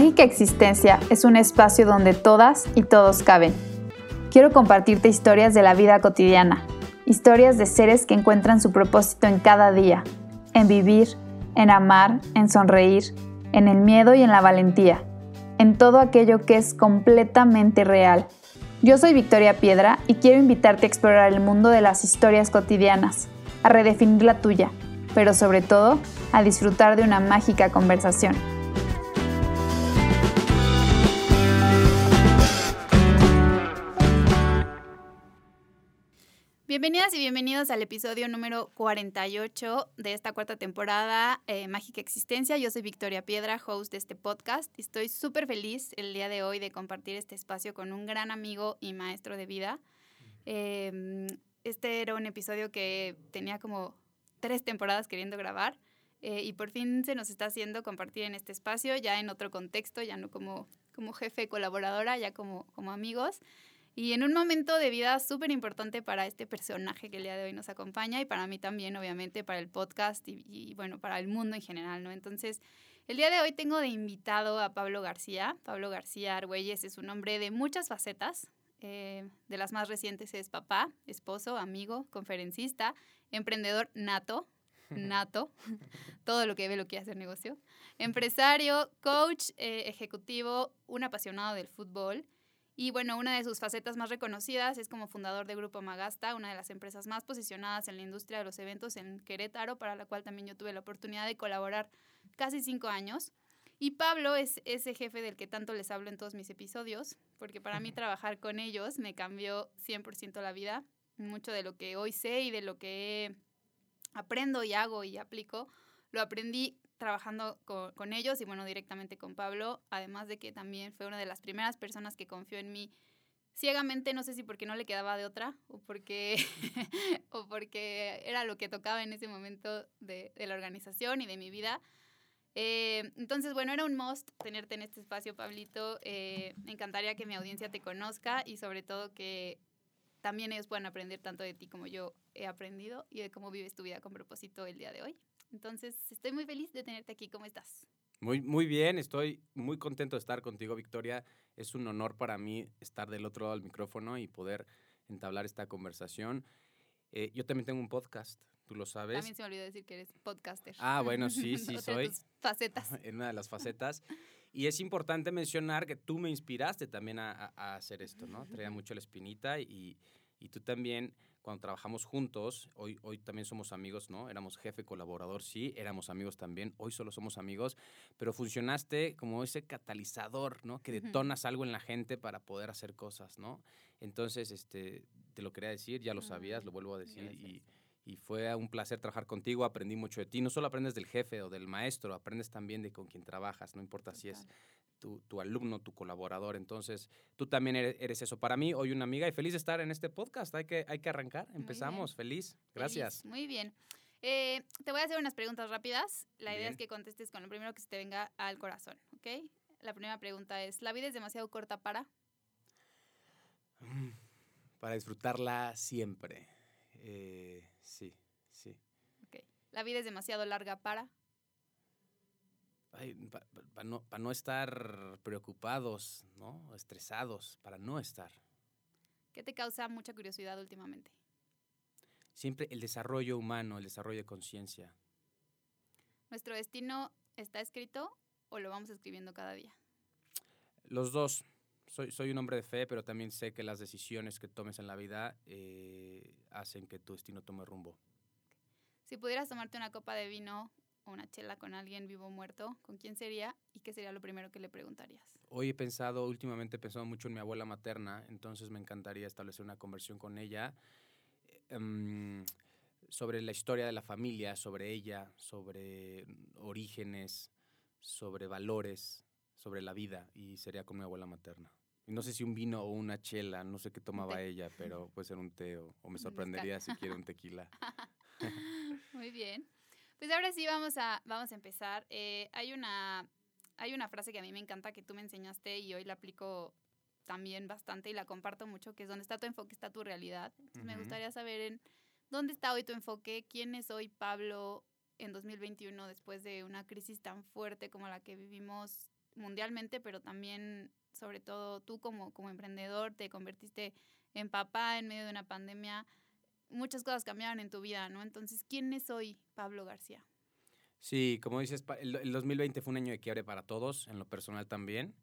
Mágica Existencia es un espacio donde todas y todos caben. Quiero compartirte historias de la vida cotidiana, historias de seres que encuentran su propósito en cada día, en vivir, en amar, en sonreír, en el miedo y en la valentía, en todo aquello que es completamente real. Yo soy Victoria Piedra y quiero invitarte a explorar el mundo de las historias cotidianas, a redefinir la tuya, pero sobre todo a disfrutar de una mágica conversación. Bienvenidas y bienvenidos al episodio número 48 de esta cuarta temporada eh, Mágica Existencia. Yo soy Victoria Piedra, host de este podcast. Estoy súper feliz el día de hoy de compartir este espacio con un gran amigo y maestro de vida. Em, este era un episodio que tenía como tres temporadas queriendo grabar eh, y por fin se nos está haciendo compartir en este espacio, ya en otro contexto, ya no como, como jefe colaboradora, ya como, como amigos. Y en un momento de vida súper importante para este personaje que el día de hoy nos acompaña y para mí también, obviamente, para el podcast y, bueno, para el mundo en general, ¿no? Entonces, el día de hoy tengo de invitado a Pablo García. Pablo García Argüelles es un hombre de muchas facetas. Eh, de las más recientes es papá, esposo, amigo, conferencista, emprendedor nato, nato, todo lo que ve lo quiere hacer negocio, empresario, coach eh, ejecutivo, un apasionado del fútbol y bueno, una de sus facetas más reconocidas es como fundador de Grupo Magasta, una de las empresas más posicionadas en la industria de los eventos en Querétaro, para la cual también yo tuve la oportunidad de colaborar casi cinco años. Y Pablo es ese jefe del que tanto les hablo en todos mis episodios, porque para mí trabajar con ellos me cambió 100% la vida. Mucho de lo que hoy sé y de lo que aprendo y hago y aplico, lo aprendí trabajando con, ellos y bueno, directamente con Pablo, además de que también fue una de las primeras personas que confió en mí ciegamente, no sé si porque no le quedaba de otra o porque, o porque era lo que tocaba en ese momento de, la organización y de mi vida. Eh, entonces, bueno, era un must tenerte en este espacio, Pablito. Eh, me encantaría que mi audiencia te conozca y sobre todo que también ellos puedan aprender tanto de ti como yo he aprendido y de cómo vives tu vida con propósito el día de hoy. Entonces, estoy muy feliz de tenerte aquí. ¿Cómo estás? Muy, muy bien, estoy muy contento de estar contigo, Victoria. Es un honor para mí estar del otro lado del micrófono y poder entablar esta conversación. Eh, yo también tengo un podcast, tú lo sabes. También se me olvidó decir que eres podcaster. Ah, bueno, sí, sí, soy. De tus facetas. En una de las facetas. Y es importante mencionar que tú me inspiraste también a, hacer esto, ¿no? Traía mucho la espinita y, y tú también cuando trabajamos juntos, hoy, hoy también somos amigos, ¿no? Éramos jefe, colaborador, sí, éramos amigos también, hoy solo somos amigos, pero funcionaste como ese catalizador, ¿no? Que detonas algo en la gente para poder hacer cosas, ¿no? Entonces, este, te lo quería decir, ya lo sabías, lo vuelvo a decir y, y fue un placer trabajar contigo, aprendí mucho de ti, no solo aprendes del jefe o del maestro, aprendes también de con quien trabajas, no importa si es tu, alumno, tu colaborador. Entonces, tú también eres, eso. Para mí, hoy una amiga y feliz de estar en este podcast. Hay que, hay que arrancar. Empezamos. Feliz. Gracias. Muy bien. Eh, te voy a hacer unas preguntas rápidas. La idea es que contestes con lo primero que se te venga al corazón, ¿ok? La primera pregunta es, ¿la vida es demasiado corta para? Mm, para disfrutarla siempre. Eh, sí, sí. Ok. ¿La vida es demasiado larga para? para no, no, estar preocupados, ¿no? Estresados, para no estar. ¿Qué te causa mucha curiosidad últimamente? Siempre el desarrollo humano, el desarrollo de conciencia. ¿Nuestro destino está escrito o lo vamos escribiendo cada día? Los dos. Soy, soy un hombre de fe, pero también sé que las decisiones que tomes en la vida eh, hacen que tu destino tome rumbo. Si pudieras tomarte una copa de vino una chela con alguien vivo o muerto, ¿con quién sería y qué sería lo primero que le preguntarías? Hoy he pensado, últimamente he pensado mucho en mi abuela materna, entonces me encantaría establecer una conversión con ella em, sobre la historia de la familia, sobre ella, sobre orígenes, sobre valores, sobre la vida y sería con mi abuela materna. Y no sé si un vino o una chela, no sé qué tomaba ella, pero puede ser un té o, o me sorprendería si quiere un tequila. Muy bien. Pues ahora sí vamos a, vamos a empezar. Eh, hay, una, hay una frase que a mí me encanta que tú me enseñaste y hoy la aplico también bastante y la comparto mucho, que es donde está tu enfoque está tu realidad. Entonces me gustaría saber en dónde está hoy tu enfoque, quién es hoy Pablo en 2021 después de una crisis tan fuerte como la que vivimos mundialmente, pero también, sobre todo tú como, como emprendedor, te convertiste en papá en medio de una pandemia. Muchas cosas cambiaron en tu vida, ¿no? Entonces, ¿quién es hoy Pablo García? Sí, como dices, el 2020 fue un año de quiebre para todos, en lo personal también.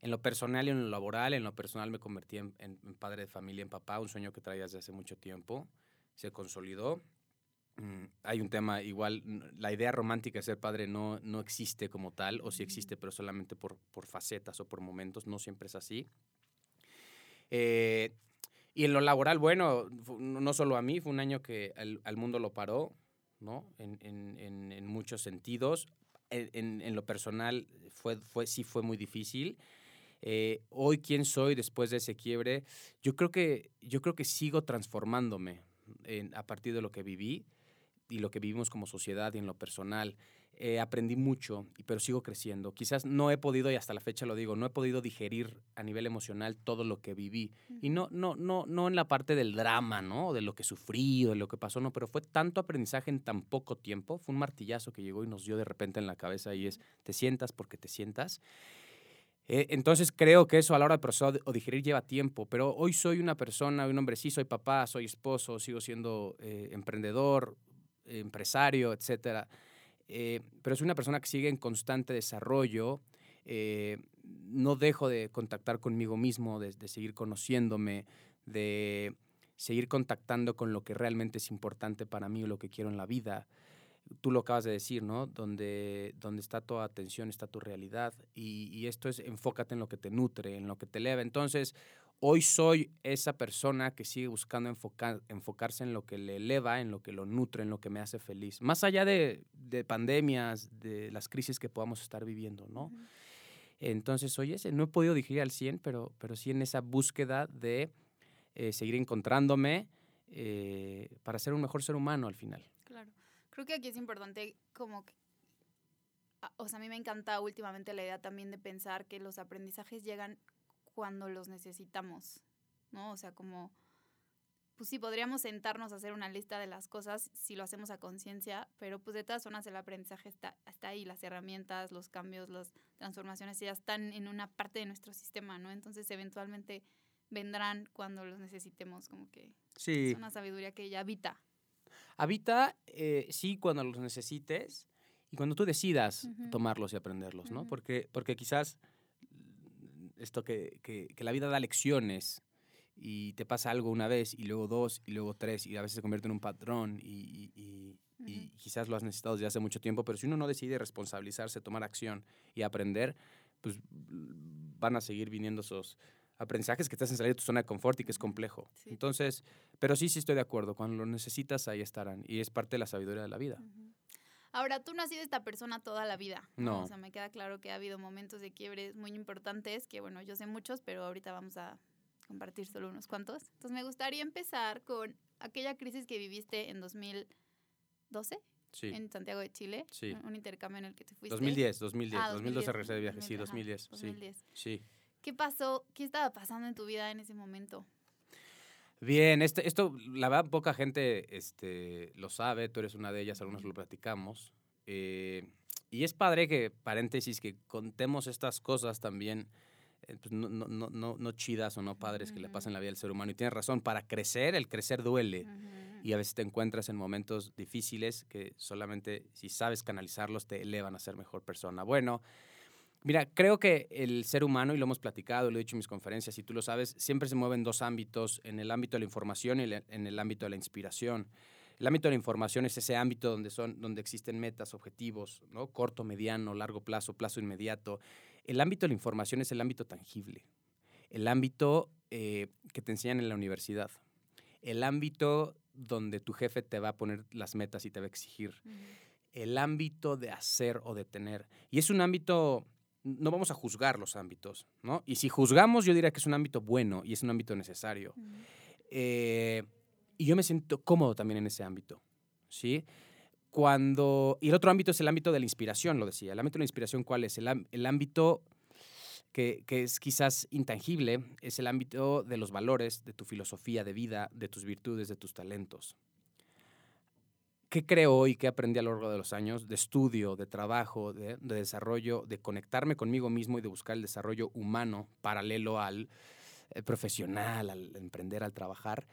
En lo personal y en lo laboral, en lo personal me convertí en, padre de familia, en papá, un sueño que traía desde hace mucho tiempo. Se consolidó. Mm, hay un tema igual, la idea romántica de ser padre no, no existe como tal, o sí existe, pero solamente por, por facetas o por momentos, no siempre es así. Eh, y en lo laboral, bueno, no solo a mí, fue un año que al, mundo lo paró, ¿no? En, en, en muchos sentidos. En, lo personal fue, fue, sí fue muy difícil. Eh, hoy, ¿quién soy después de ese quiebre? Yo creo que, yo creo que sigo transformándome a partir de lo que viví y lo que vivimos como sociedad y en lo personal. Eh, aprendí mucho, pero sigo creciendo. Quizás no he podido, y hasta la fecha lo digo, no he podido digerir a nivel emocional todo lo que viví. Y no, no, no, no en la parte del drama, ¿no? De lo que sufrí o de lo que pasó, no, pero fue tanto aprendizaje en tan poco tiempo. Fue un martillazo que llegó y nos dio de repente en la cabeza y es, te sientas porque te sientas. Eh, entonces creo que eso a la hora de procesar o digerir lleva tiempo, pero hoy soy una persona, un hombre, sí, soy papá, soy esposo, sigo siendo eh, emprendedor, empresario, etcétera. Eh, pero soy una persona que sigue en constante desarrollo. no dejo de contactar conmigo mismo, de, seguir conociéndome, de seguir contactando con lo que realmente es importante para mí o lo que quiero en la vida tú lo acabas de decir, ¿no? Donde, donde está tu atención, está tu realidad. Y, esto es enfócate en lo que te nutre, en lo que te eleva. Entonces, hoy soy esa persona que sigue buscando enfocar, enfocarse en lo que le eleva, en lo que lo nutre, en lo que me hace feliz. Más allá de, pandemias, de las crisis que podamos estar viviendo, ¿no? Entonces, soy ese. No he podido digerir al 100, pero, pero sí en esa búsqueda de eh, seguir encontrándome eh, para ser un mejor ser humano al final. Creo que aquí es importante como que, o sea, a mí me encanta últimamente la idea también de pensar que los aprendizajes llegan cuando los necesitamos, ¿no? O sea, como, pues sí, podríamos sentarnos a hacer una lista de las cosas si lo hacemos a conciencia, pero pues de todas formas el aprendizaje está, está ahí, las herramientas, los cambios, las transformaciones ya están en una parte de nuestro sistema, ¿no? Entonces eventualmente vendrán cuando los necesitemos, como que sí. es una sabiduría que ya habita Habita, eh, sí, cuando los necesites y cuando tú decidas tomarlos y aprenderlos, ¿no? porque, porque quizás esto que, que, la vida da lecciones y te pasa algo una vez y luego dos y luego tres y a veces se convierte en un patrón y, y, y quizás lo has necesitado desde hace mucho tiempo, pero si uno no decide responsabilizarse, tomar acción y aprender, pues van a seguir viniendo esos, aprendizajes que estás en salir de tu zona de confort y que es complejo. Entonces, pero sí, sí estoy de acuerdo. Cuando lo necesitas, ahí estarán. Y es parte de la sabiduría de la vida. Ahora, tú no has sido esta persona toda la vida. ¿no? O sea, me queda claro que ha habido momentos de quiebre muy importantes, que bueno, yo sé muchos, pero ahorita vamos a compartir solo unos cuantos. Entonces, me gustaría empezar con aquella crisis que viviste en 2012. Sí. En Santiago de Chile. Sí. Un intercambio en el que te fuiste. 2010, 2010. 2012 regresé de viaje, sí, 2010. 2010. Sí. ¿Qué pasó? ¿Qué estaba pasando en tu vida en ese momento? Bien, este, esto, la verdad, poca gente este, lo sabe, tú eres una de ellas, algunos lo platicamos. Eh, y es padre que, paréntesis, que contemos estas cosas también, eh, pues no, no, no, no, chidas o no padres que le pasen la vida al ser humano. Y tienes razón, para crecer, el crecer duele. Y a veces te encuentras en momentos difíciles que solamente si sabes canalizarlos te elevan a ser mejor persona. Bueno, Mira, creo que el ser humano, y lo hemos platicado, lo he dicho en mis conferencias, y tú lo sabes, siempre se mueve en dos ámbitos, en el ámbito de la información y en el ámbito de la inspiración. El ámbito de la información es ese ámbito donde, son, donde existen metas, objetivos, ¿no? corto, mediano, largo plazo, plazo inmediato. El ámbito de la información es el ámbito tangible, el ámbito eh, que te enseñan en la universidad, el ámbito donde tu jefe te va a poner las metas y te va a exigir, el ámbito de hacer o de tener. Y es un ámbito no vamos a juzgar los ámbitos, ¿no? Y si juzgamos, yo diría que es un ámbito bueno y es un ámbito necesario. Eh, y yo me siento cómodo también en ese ámbito, ¿sí? Cuando, y el otro ámbito es el ámbito de la inspiración, lo decía. El ámbito de la inspiración, ¿cuál es? El, el ámbito que, que, es quizás intangible, es el ámbito de los valores, de tu filosofía de vida, de tus virtudes, de tus talentos. ¿Qué creo hoy? ¿Qué aprendí a lo largo de los años? De estudio, de trabajo, de, de desarrollo, de conectarme conmigo mismo y de buscar el desarrollo humano paralelo al eh, profesional, al emprender, al trabajar,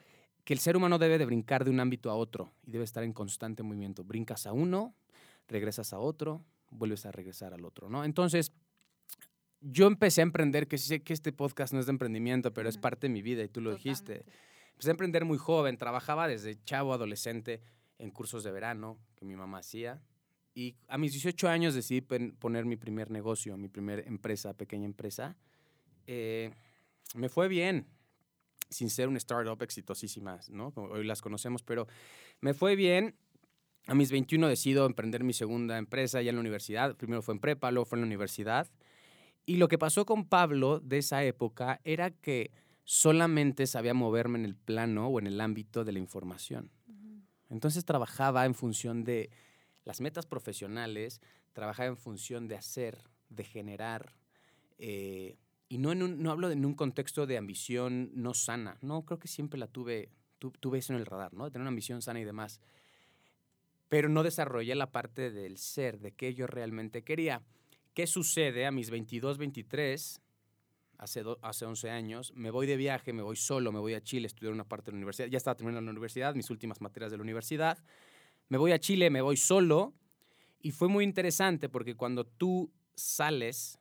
que el ser humano debe de brincar de un ámbito a otro y debe estar en constante movimiento. Brincas a uno, regresas a otro, vuelves a regresar al otro, ¿no? Entonces, yo empecé a emprender, que sé que este podcast no es de emprendimiento, pero es parte de mi vida y tú lo dijiste. Empecé a emprender muy joven, trabajaba desde chavo, adolescente, en cursos de verano que mi mamá hacía. Y a mis 18 años decidí poner mi primer negocio, mi primera empresa, pequeña empresa. Eh, me fue bien, sin ser una startup exitosísima, ¿no? Hoy las conocemos, pero me fue bien. A mis 21 decido emprender mi segunda empresa ya en la universidad. Primero fue en prepa, luego fue en la universidad. Y lo que pasó con Pablo de esa época era que solamente sabía moverme en el plano o en el ámbito de la información. Entonces trabajaba en función de las metas profesionales, trabajaba en función de hacer, de generar, eh, y no, en no hablo en un contexto de ambición no sana, no, creo que siempre la tuve, tuve eso en el radar, ¿no? De tener una ambición sana y demás, pero no desarrollé la parte del ser, de qué yo realmente quería. ¿Qué sucede a mis 22, 23? Hace, hace 11 años, me voy de viaje, me voy solo, me voy a Chile a estudiar una parte de la universidad. Ya estaba terminando la universidad, mis últimas materias de la universidad. Me voy a Chile, me voy solo. Y fue muy interesante porque cuando tú sales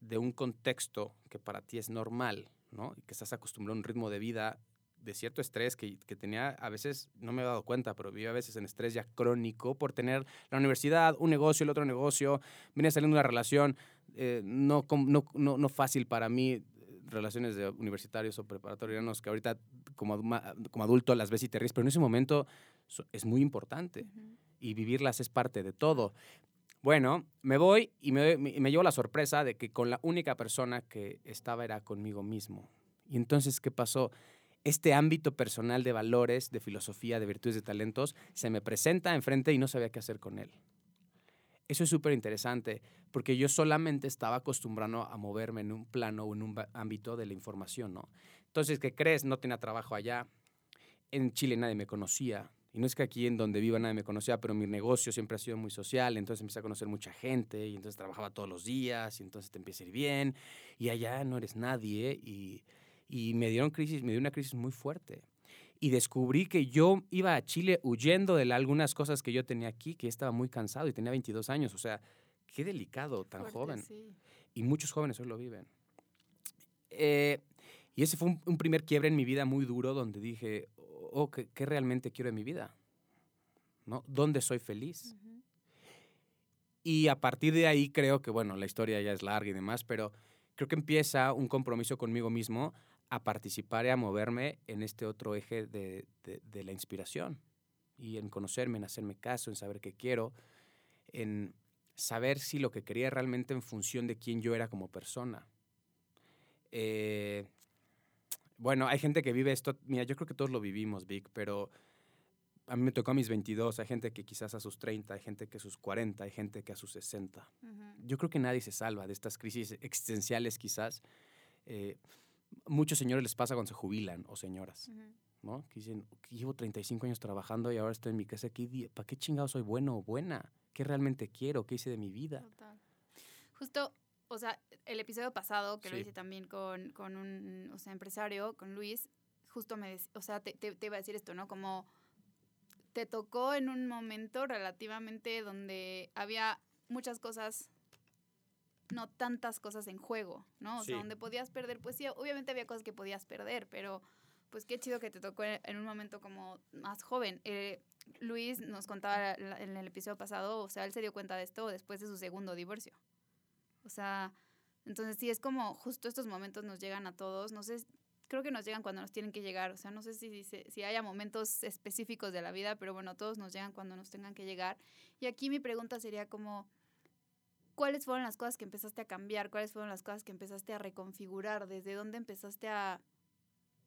de un contexto que para ti es normal, ¿no? Y que estás acostumbrado a un ritmo de vida de cierto estrés que, que, tenía a veces, no me he dado cuenta, pero vivía a veces en estrés ya crónico por tener la universidad, un negocio, el otro negocio, venía saliendo una relación eh, no, no, no, no, fácil para mí, relaciones de universitarios o preparatorianos que ahorita como, como adulto las ves y te ríes, pero en ese momento es muy importante y vivirlas es parte de todo. Bueno, me voy y me, me, llevo la sorpresa de que con la única persona que estaba era conmigo mismo. Y entonces, ¿qué pasó? este ámbito personal de valores, de filosofía, de virtudes, de talentos, se me presenta enfrente y no sabía qué hacer con él. Eso es súper interesante, porque yo solamente estaba acostumbrado a moverme en un plano o en un ámbito de la información, ¿no? Entonces, ¿qué crees? No tenía trabajo allá. En Chile nadie me conocía. Y no es que aquí en donde viva nadie me conocía, pero mi negocio siempre ha sido muy social, entonces empecé a conocer mucha gente y entonces trabajaba todos los días y entonces te empieza a ir bien y allá no eres nadie y y me dieron crisis, me dio una crisis muy fuerte. Y descubrí que yo iba a Chile huyendo de algunas cosas que yo tenía aquí, que estaba muy cansado y tenía 22 años. O sea, qué delicado, tan joven. Y muchos jóvenes hoy lo viven. Eh, y ese fue un, primer quiebre en mi vida muy duro donde dije, oh, ¿qué, realmente quiero en mi vida? ¿No? ¿Dónde soy feliz? Y a partir de ahí creo que, bueno, la historia ya es larga y demás, pero creo que empieza un compromiso conmigo mismo a participar y a moverme en este otro eje de, la inspiración y en conocerme, en hacerme caso, en saber qué quiero, en saber si lo que quería realmente en función de quién yo era como persona. Eh, bueno, hay gente que vive esto, mira, yo creo que todos lo vivimos, Vic, pero a mí me tocó a mis 22, hay gente que quizás a sus 30, hay gente que a sus 40, hay gente que a sus 60. Yo creo que nadie se salva de estas crisis existenciales quizás. Eh, muchos señores les pasa cuando se jubilan o señoras, ¿no? Que dicen, llevo 35 años trabajando y ahora estoy en mi casa aquí, ¿para qué chingado soy bueno o buena? ¿Qué realmente quiero? ¿Qué hice de mi vida? Total. Justo, o sea, el episodio pasado, que lo hice también con, con, un o sea, empresario, con Luis, justo me, o sea, te, te, te iba a decir esto, ¿no? Como te tocó en un momento relativamente donde había muchas cosas no tantas cosas en juego, ¿no? O sea, donde podías perder, pues sí, obviamente había cosas que podías perder, pero pues qué chido que te tocó en un momento como más joven. Eh, Luis nos contaba en el episodio pasado, o sea, él se dio cuenta de esto después de su segundo divorcio. O sea, entonces sí, es como justo estos momentos nos llegan a todos, no sé, creo que nos llegan cuando nos tienen que llegar, o sea, no sé si, si, si haya momentos específicos de la vida, pero bueno, todos nos llegan cuando nos tengan que llegar. Y aquí mi pregunta sería como, ¿cuáles fueron las cosas que empezaste a cambiar? ¿Cuáles fueron las cosas que empezaste a reconfigurar? ¿Desde dónde empezaste a,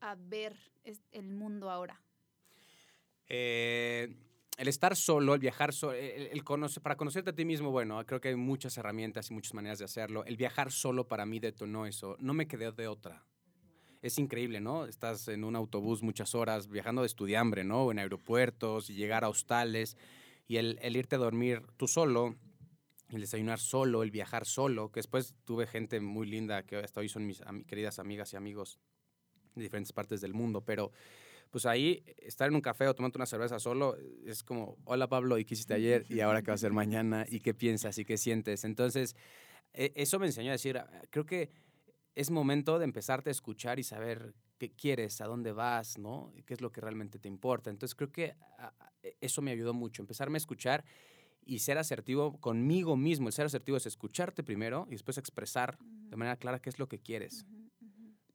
a ver el mundo ahora? Eh, el estar solo, el viajar solo, el, para conocerte a ti mismo, bueno, creo que hay muchas herramientas y muchas maneras de hacerlo. El viajar solo para mí detonó eso. No me quedé de otra. Es increíble, ¿no? Estás en un autobús muchas horas viajando de estudiambre, ¿no? En aeropuertos y llegar a hostales Y el irte a dormir tú solo, el desayunar solo, el viajar solo, que después tuve gente muy linda que hasta hoy son mis queridas amigas y amigos de diferentes partes del mundo, pero pues ahí estar en un café o tomando una cerveza solo es como, hola Pablo, ¿y qué ayer? ¿Y ahora qué va a ser mañana? ¿Y qué piensas? ¿Y qué sientes? Entonces, e, eso me enseñó a decir, ah, creo que es momento de empezarte a escuchar y saber qué quieres, a dónde vas, ¿no? ¿Qué es lo que realmente te importa? Entonces, creo que e, eso me ayudó mucho, empezarme a escuchar y ser asertivo conmigo mismo. El ser asertivo es escucharte primero y después expresar de manera clara qué es lo que quieres.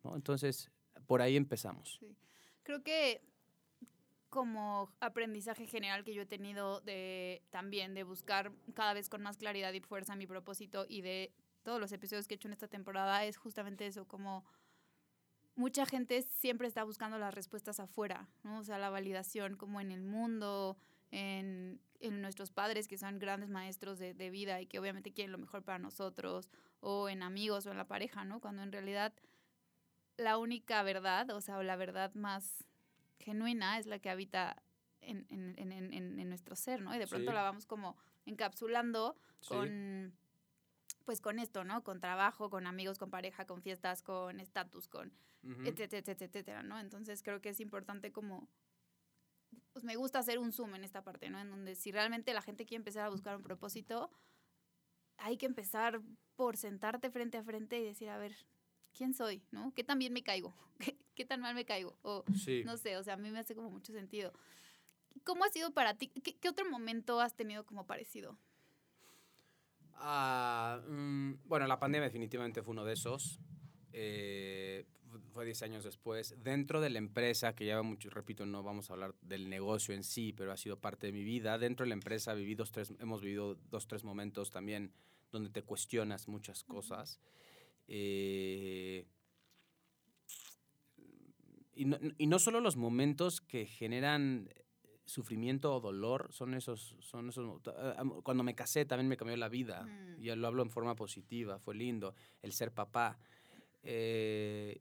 ¿no? Entonces, por ahí empezamos. Creo que como aprendizaje general que yo he tenido de también de buscar cada vez con más claridad y fuerza mi propósito y de todos los episodios que he hecho en esta temporada es justamente eso, como mucha gente siempre está buscando las respuestas afuera, ¿no? O sea, la validación como en el mundo, en, en nuestros padres que son grandes maestros de, de, vida y que obviamente quieren lo mejor para nosotros, o en amigos o en la pareja, ¿no? Cuando en realidad la única verdad, o sea, la verdad más genuina es la que habita en, en, en, en nuestro ser, ¿no? Y de pronto la vamos como encapsulando con, pues con esto, ¿no? Con trabajo, con amigos, con pareja, con fiestas, con estatus, con etcétera, etcétera, etcétera, ¿no? Entonces creo que es importante como, pues me gusta hacer un zoom en esta parte, ¿no? En donde si realmente la gente quiere empezar a buscar un propósito, hay que empezar por sentarte frente a frente y decir, a ver, ¿quién soy? ¿No? ¿Qué tan bien me caigo? ¿Qué, tan mal me caigo? O no sé, o sea, a mí me hace como mucho sentido. ¿Cómo ha sido para ti? ¿Qué, otro momento has tenido como parecido? Ah, mm, bueno, la pandemia definitivamente fue uno de esos. Eh, fue 10 años después. Dentro de la empresa, que lleva mucho, repito, no vamos a hablar del negocio en sí, pero ha sido parte de mi vida. Dentro de la empresa viví tres, hemos vivido dos, tres momentos también donde te cuestionas muchas cosas. Eh, y, no, y, no, solo los momentos que generan sufrimiento o dolor, son esos, son esos... Cuando me casé también me cambió la vida, y lo hablo en forma positiva, fue lindo, el ser papá. Eh,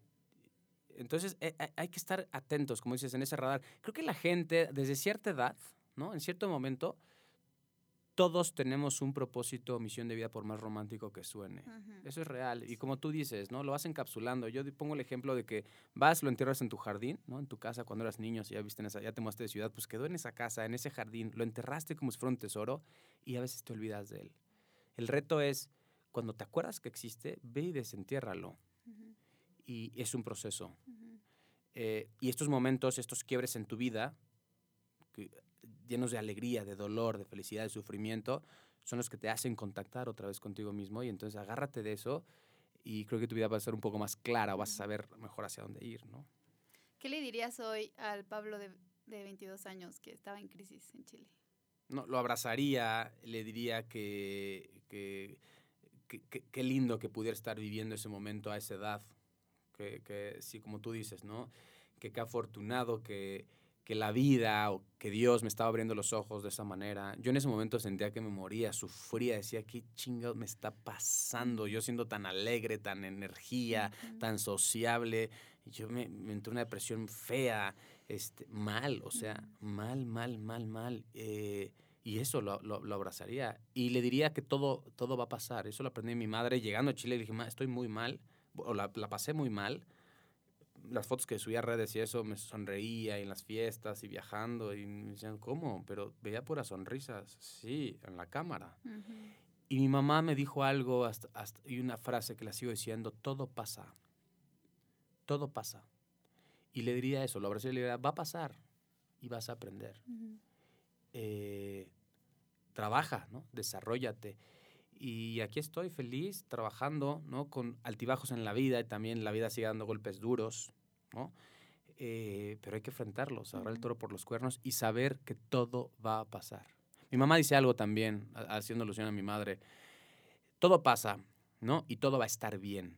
entonces eh, hay que estar atentos, como dices, en ese radar. Creo que la gente, desde cierta edad, ¿no? En cierto momento, todos tenemos un propósito o misión de vida por más romántico que suene. Eso es real. Y como tú dices, ¿no? Lo vas encapsulando. Yo pongo el ejemplo de que vas, lo entierras en tu jardín, ¿no? En tu casa cuando eras niño, si ya viste en esa, ya te mudaste de ciudad, pues quedó en esa casa, en ese jardín, lo enterraste como si fuera un tesoro y a veces te olvidas de él. El reto es, cuando te acuerdas que existe, ve y desentiérralo. Y es un proceso. Eh, y estos momentos, estos quiebres en tu vida, que llenos de alegría, de dolor, de felicidad, de sufrimiento, son los que te hacen contactar otra vez contigo mismo y entonces agárrate de eso y creo que tu vida va a ser un poco más clara, vas a saber mejor hacia dónde ir, ¿no? ¿Qué le dirías hoy al Pablo de, de 22 años que estaba en crisis en Chile? No, lo abrazaría, le diría que, que, qué lindo que pudiera estar viviendo ese momento a esa edad, que, que sí, como tú dices, ¿no? Que qué afortunado que, que la vida o que Dios me estaba abriendo los ojos de esa manera. Yo en ese momento sentía que me moría, sufría, decía, ¿qué chingados me está pasando? Yo siendo tan alegre, tan energía, tan sociable. Yo me, me, entré una depresión fea, este, mal, o sea, mal, mal, mal, mal. Eh, y eso lo, lo, lo, abrazaría. Y le diría que todo, todo va a pasar. Eso lo aprendí de mi madre. Llegando a Chile le dije, estoy muy mal, o la, la pasé muy mal las fotos que subía a redes y eso, me sonreía en las fiestas y viajando y me decían, ¿cómo? Pero veía puras sonrisas, sí, en la cámara. Y mi mamá me dijo algo hasta, y una frase que la sigo diciendo, todo pasa, todo pasa. Y le diría eso, lo abracé y le diría, va a pasar y vas a aprender. Eh, trabaja, ¿no? Desarrollate. Y aquí estoy feliz, trabajando, ¿no? Con altibajos en la vida y también la vida sigue dando golpes duros, ¿no? Eh, pero hay que enfrentarlos, agarrar el toro por los cuernos y saber que todo va a pasar. Mi mamá dice algo también, haciendo alusión a mi madre. Todo pasa, ¿no? Y todo va a estar bien.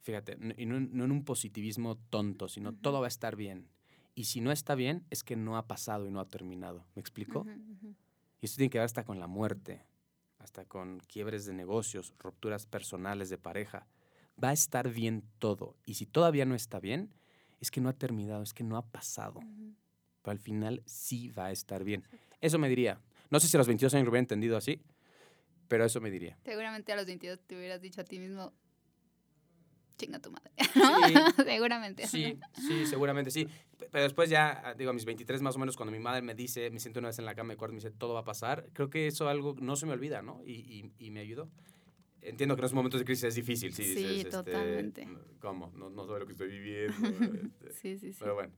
Fíjate, y no, en un positivismo tonto, sino todo va a estar bien. Y si no está bien, es que no ha pasado y no ha terminado. ¿Me explico? Y esto tiene que ver hasta con la muerte, hasta con quiebres de negocios, rupturas personales de pareja. Va a estar bien todo. Y si todavía no está bien, es que no ha terminado, es que no ha pasado. Pero al final sí va a estar bien. Eso me diría. No sé si a los 22 años lo hubiera entendido así, pero eso me diría. Seguramente a los 22 te hubieras dicho a ti mismo, chinga tu madre. Sí. Seguramente. Sí, sí, seguramente sí. Pero después ya, ah, digo, a mis 23 más o menos, cuando mi madre me dice, me siento una vez en la cama de cuarto y me dice, todo va a pasar, creo que eso algo no se me olvida, ¿no? Y, y, y me ayudó. Entiendo que en esos momentos de crisis es difícil, sí. Sí, dices, este, totalmente. ¿Cómo? No, no sabe lo que estoy viviendo. este, Sí, sí, sí. Pero bueno.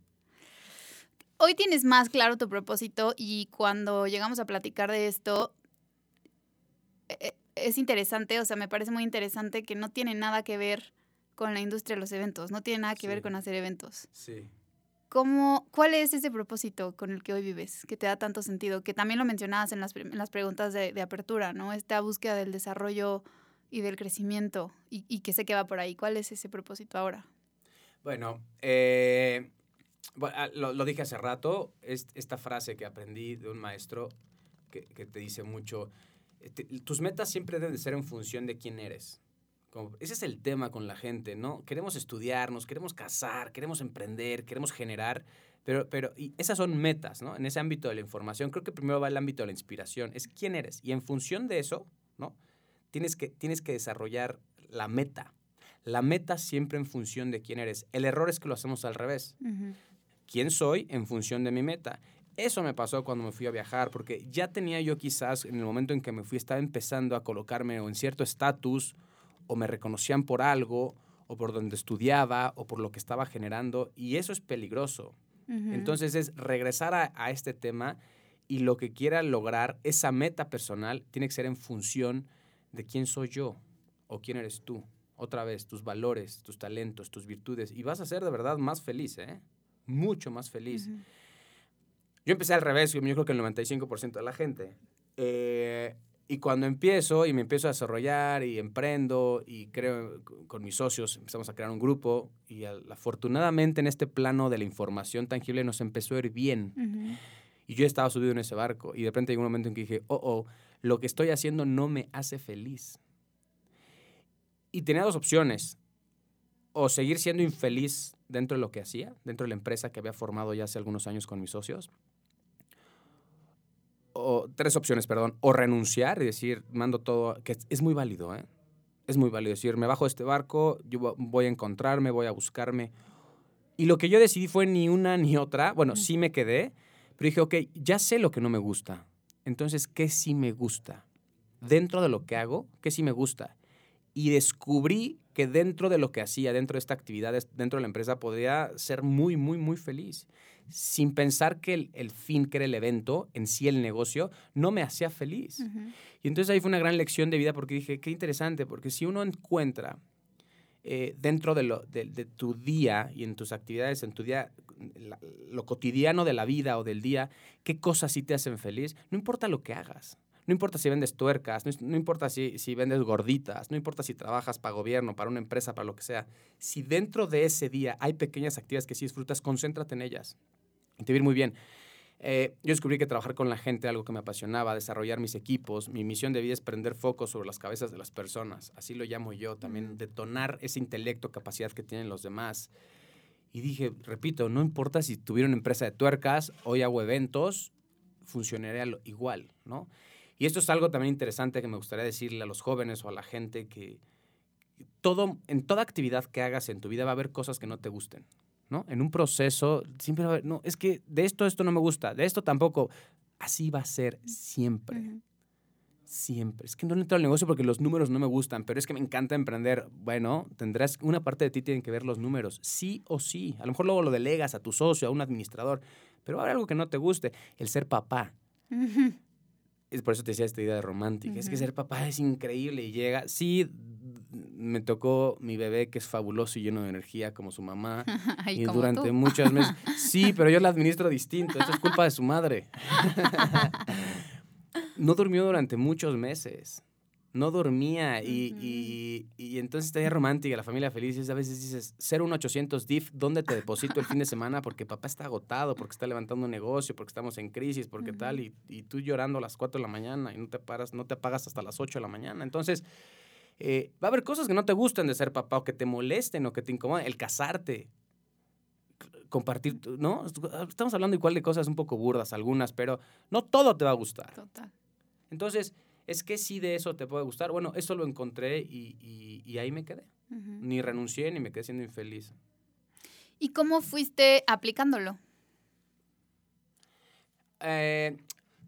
Hoy tienes más claro tu propósito y cuando llegamos a platicar de esto, e- e- es interesante, o sea, me parece muy interesante que no tiene nada que ver con la industria de los eventos, no tiene nada que ver con hacer eventos. Sí. ¿Cómo, ¿Cuál es ese propósito con el que hoy vives, que te da tanto sentido? Que también lo mencionabas en las, en las preguntas de, de apertura, ¿no? Esta búsqueda del desarrollo y del crecimiento y, y que sé que va por ahí. ¿Cuál es ese propósito ahora? Bueno, eh, bu- ah, lo, lo dije hace rato, es esta frase que aprendí de un maestro que, que te dice mucho, te- tus metas siempre deben de ser en función de quién eres. Como- ese es el tema con la gente, ¿no? Queremos estudiarnos, queremos casar, queremos emprender, queremos generar, pero, pero y esas son metas, ¿no? En ese ámbito de la información, creo que primero va el ámbito de la inspiración, es quién eres. Y en función de eso, ¿no? Tienes que, tienes que desarrollar la meta. La meta siempre en función de quién eres. El error es que lo hacemos al revés. ¿Quién soy en función de mi meta? Eso me pasó cuando me fui a viajar, porque ya tenía yo quizás, en el momento en que me fui, estaba empezando a colocarme o en cierto estatus, o me reconocían por algo, o por donde estudiaba, o por lo que estaba generando, y eso es peligroso. Entonces es regresar a, a este tema y lo que quiera lograr, esa meta personal, tiene que ser en función de quién soy yo o quién eres tú. Otra vez, tus valores, tus talentos, tus virtudes. Y vas a ser de verdad más feliz, ¿eh? Mucho más feliz. Yo empecé al revés, yo creo que el 95% de la gente. Eh, y cuando empiezo y me empiezo a desarrollar y emprendo y creo con- mis socios, empezamos a crear un grupo y afortunadamente en este plano de la información tangible nos empezó a ir bien. Y yo estaba subido en ese barco y de repente llegó un momento en que dije, oh, oh, lo que estoy haciendo no me hace feliz. Y tenía dos opciones. O seguir siendo infeliz dentro de lo que hacía, dentro de la empresa que había formado ya hace algunos años con mis socios. O tres opciones, perdón. O renunciar y decir, mando todo, que es- muy válido, ¿eh? Es muy válido decir, me bajo de este barco, yo vo- voy a encontrarme, voy a buscarme. Y lo que yo decidí fue ni una ni otra. Bueno, sí me quedé, pero dije, ok, ya sé lo que no me gusta. Entonces, ¿qué sí me gusta? Dentro de lo que hago, ¿qué sí me gusta? Y descubrí que dentro de lo que hacía, dentro de esta actividad, dentro de la empresa, podía ser muy, muy, muy feliz. Sin pensar que el, el fin, que era el evento, en sí el negocio, no me hacía feliz. Y entonces ahí fue una gran lección de vida porque dije, qué interesante, porque si uno encuentra eh, dentro de, lo, de, de tu día y en tus actividades, en tu día, la- lo cotidiano de la vida o del día, qué cosas sí te hacen feliz, no importa lo que hagas. No importa si vendes tuercas, no, no importa si, si vendes gorditas, no importa si trabajas para gobierno, para una empresa, para lo que sea. Si dentro de ese día hay pequeñas actividades que sí disfrutas, concéntrate en ellas. Y te va a ir muy bien. Eh, yo descubrí que trabajar con la gente era algo que me apasionaba, desarrollar mis equipos. Mi misión de vida es prender focos sobre las cabezas de las personas. Así lo llamo yo también, detonar ese intelecto, capacidad que tienen los demás. Y dije, repito, no importa si tuviera una empresa de tuercas, hoy hago eventos, funcionaría igual, ¿no? Y esto es algo también interesante que me gustaría decirle a los jóvenes o a la gente que todo, en toda actividad que hagas en tu vida va a haber cosas que no te gusten, ¿no? En un proceso siempre va a haber, no, es que de esto esto no me gusta, de esto tampoco. Así va a ser siempre, siempre. Es que no entro al negocio porque los números no me gustan, pero es que me encanta emprender. Bueno, tendrás, una parte de ti tienen que ver los números, sí o sí. A lo mejor luego lo delegas a tu socio, a un administrador, pero va a haber algo que no te guste, el ser papá. Ujú. Es por eso te decía esta idea de romántica. Es que ser papá es increíble y llega. Sí, me tocó mi bebé que es fabuloso y lleno de energía como su mamá. Y durante tú. muchos meses. Sí, pero yo la administro distinto. Esto es culpa de su madre. no durmió durante muchos meses. No dormía y, Ujú. y, y entonces está romántica, la familia feliz. y a veces dices, 01800 DIF, ¿dónde te deposito el fin de semana? Porque papá está agotado, porque está levantando un negocio, porque estamos en crisis, porque tal. Y, y tú llorando a las 4 de la mañana y no te paras, no te apagas hasta las 8 de la mañana. Entonces, eh, va a haber cosas que no te gustan de ser papá o que te molesten o que te incomoden. El casarte. compartir, ¿no? Estamos hablando igual de cosas un poco burdas, algunas, pero no todo te va a gustar. Total. Entonces, es que sí de eso te puede gustar. Bueno, eso lo encontré y, y, ahí me quedé. Ni renuncié ni me quedé siendo infeliz. ¿Y cómo fuiste aplicándolo? Eh,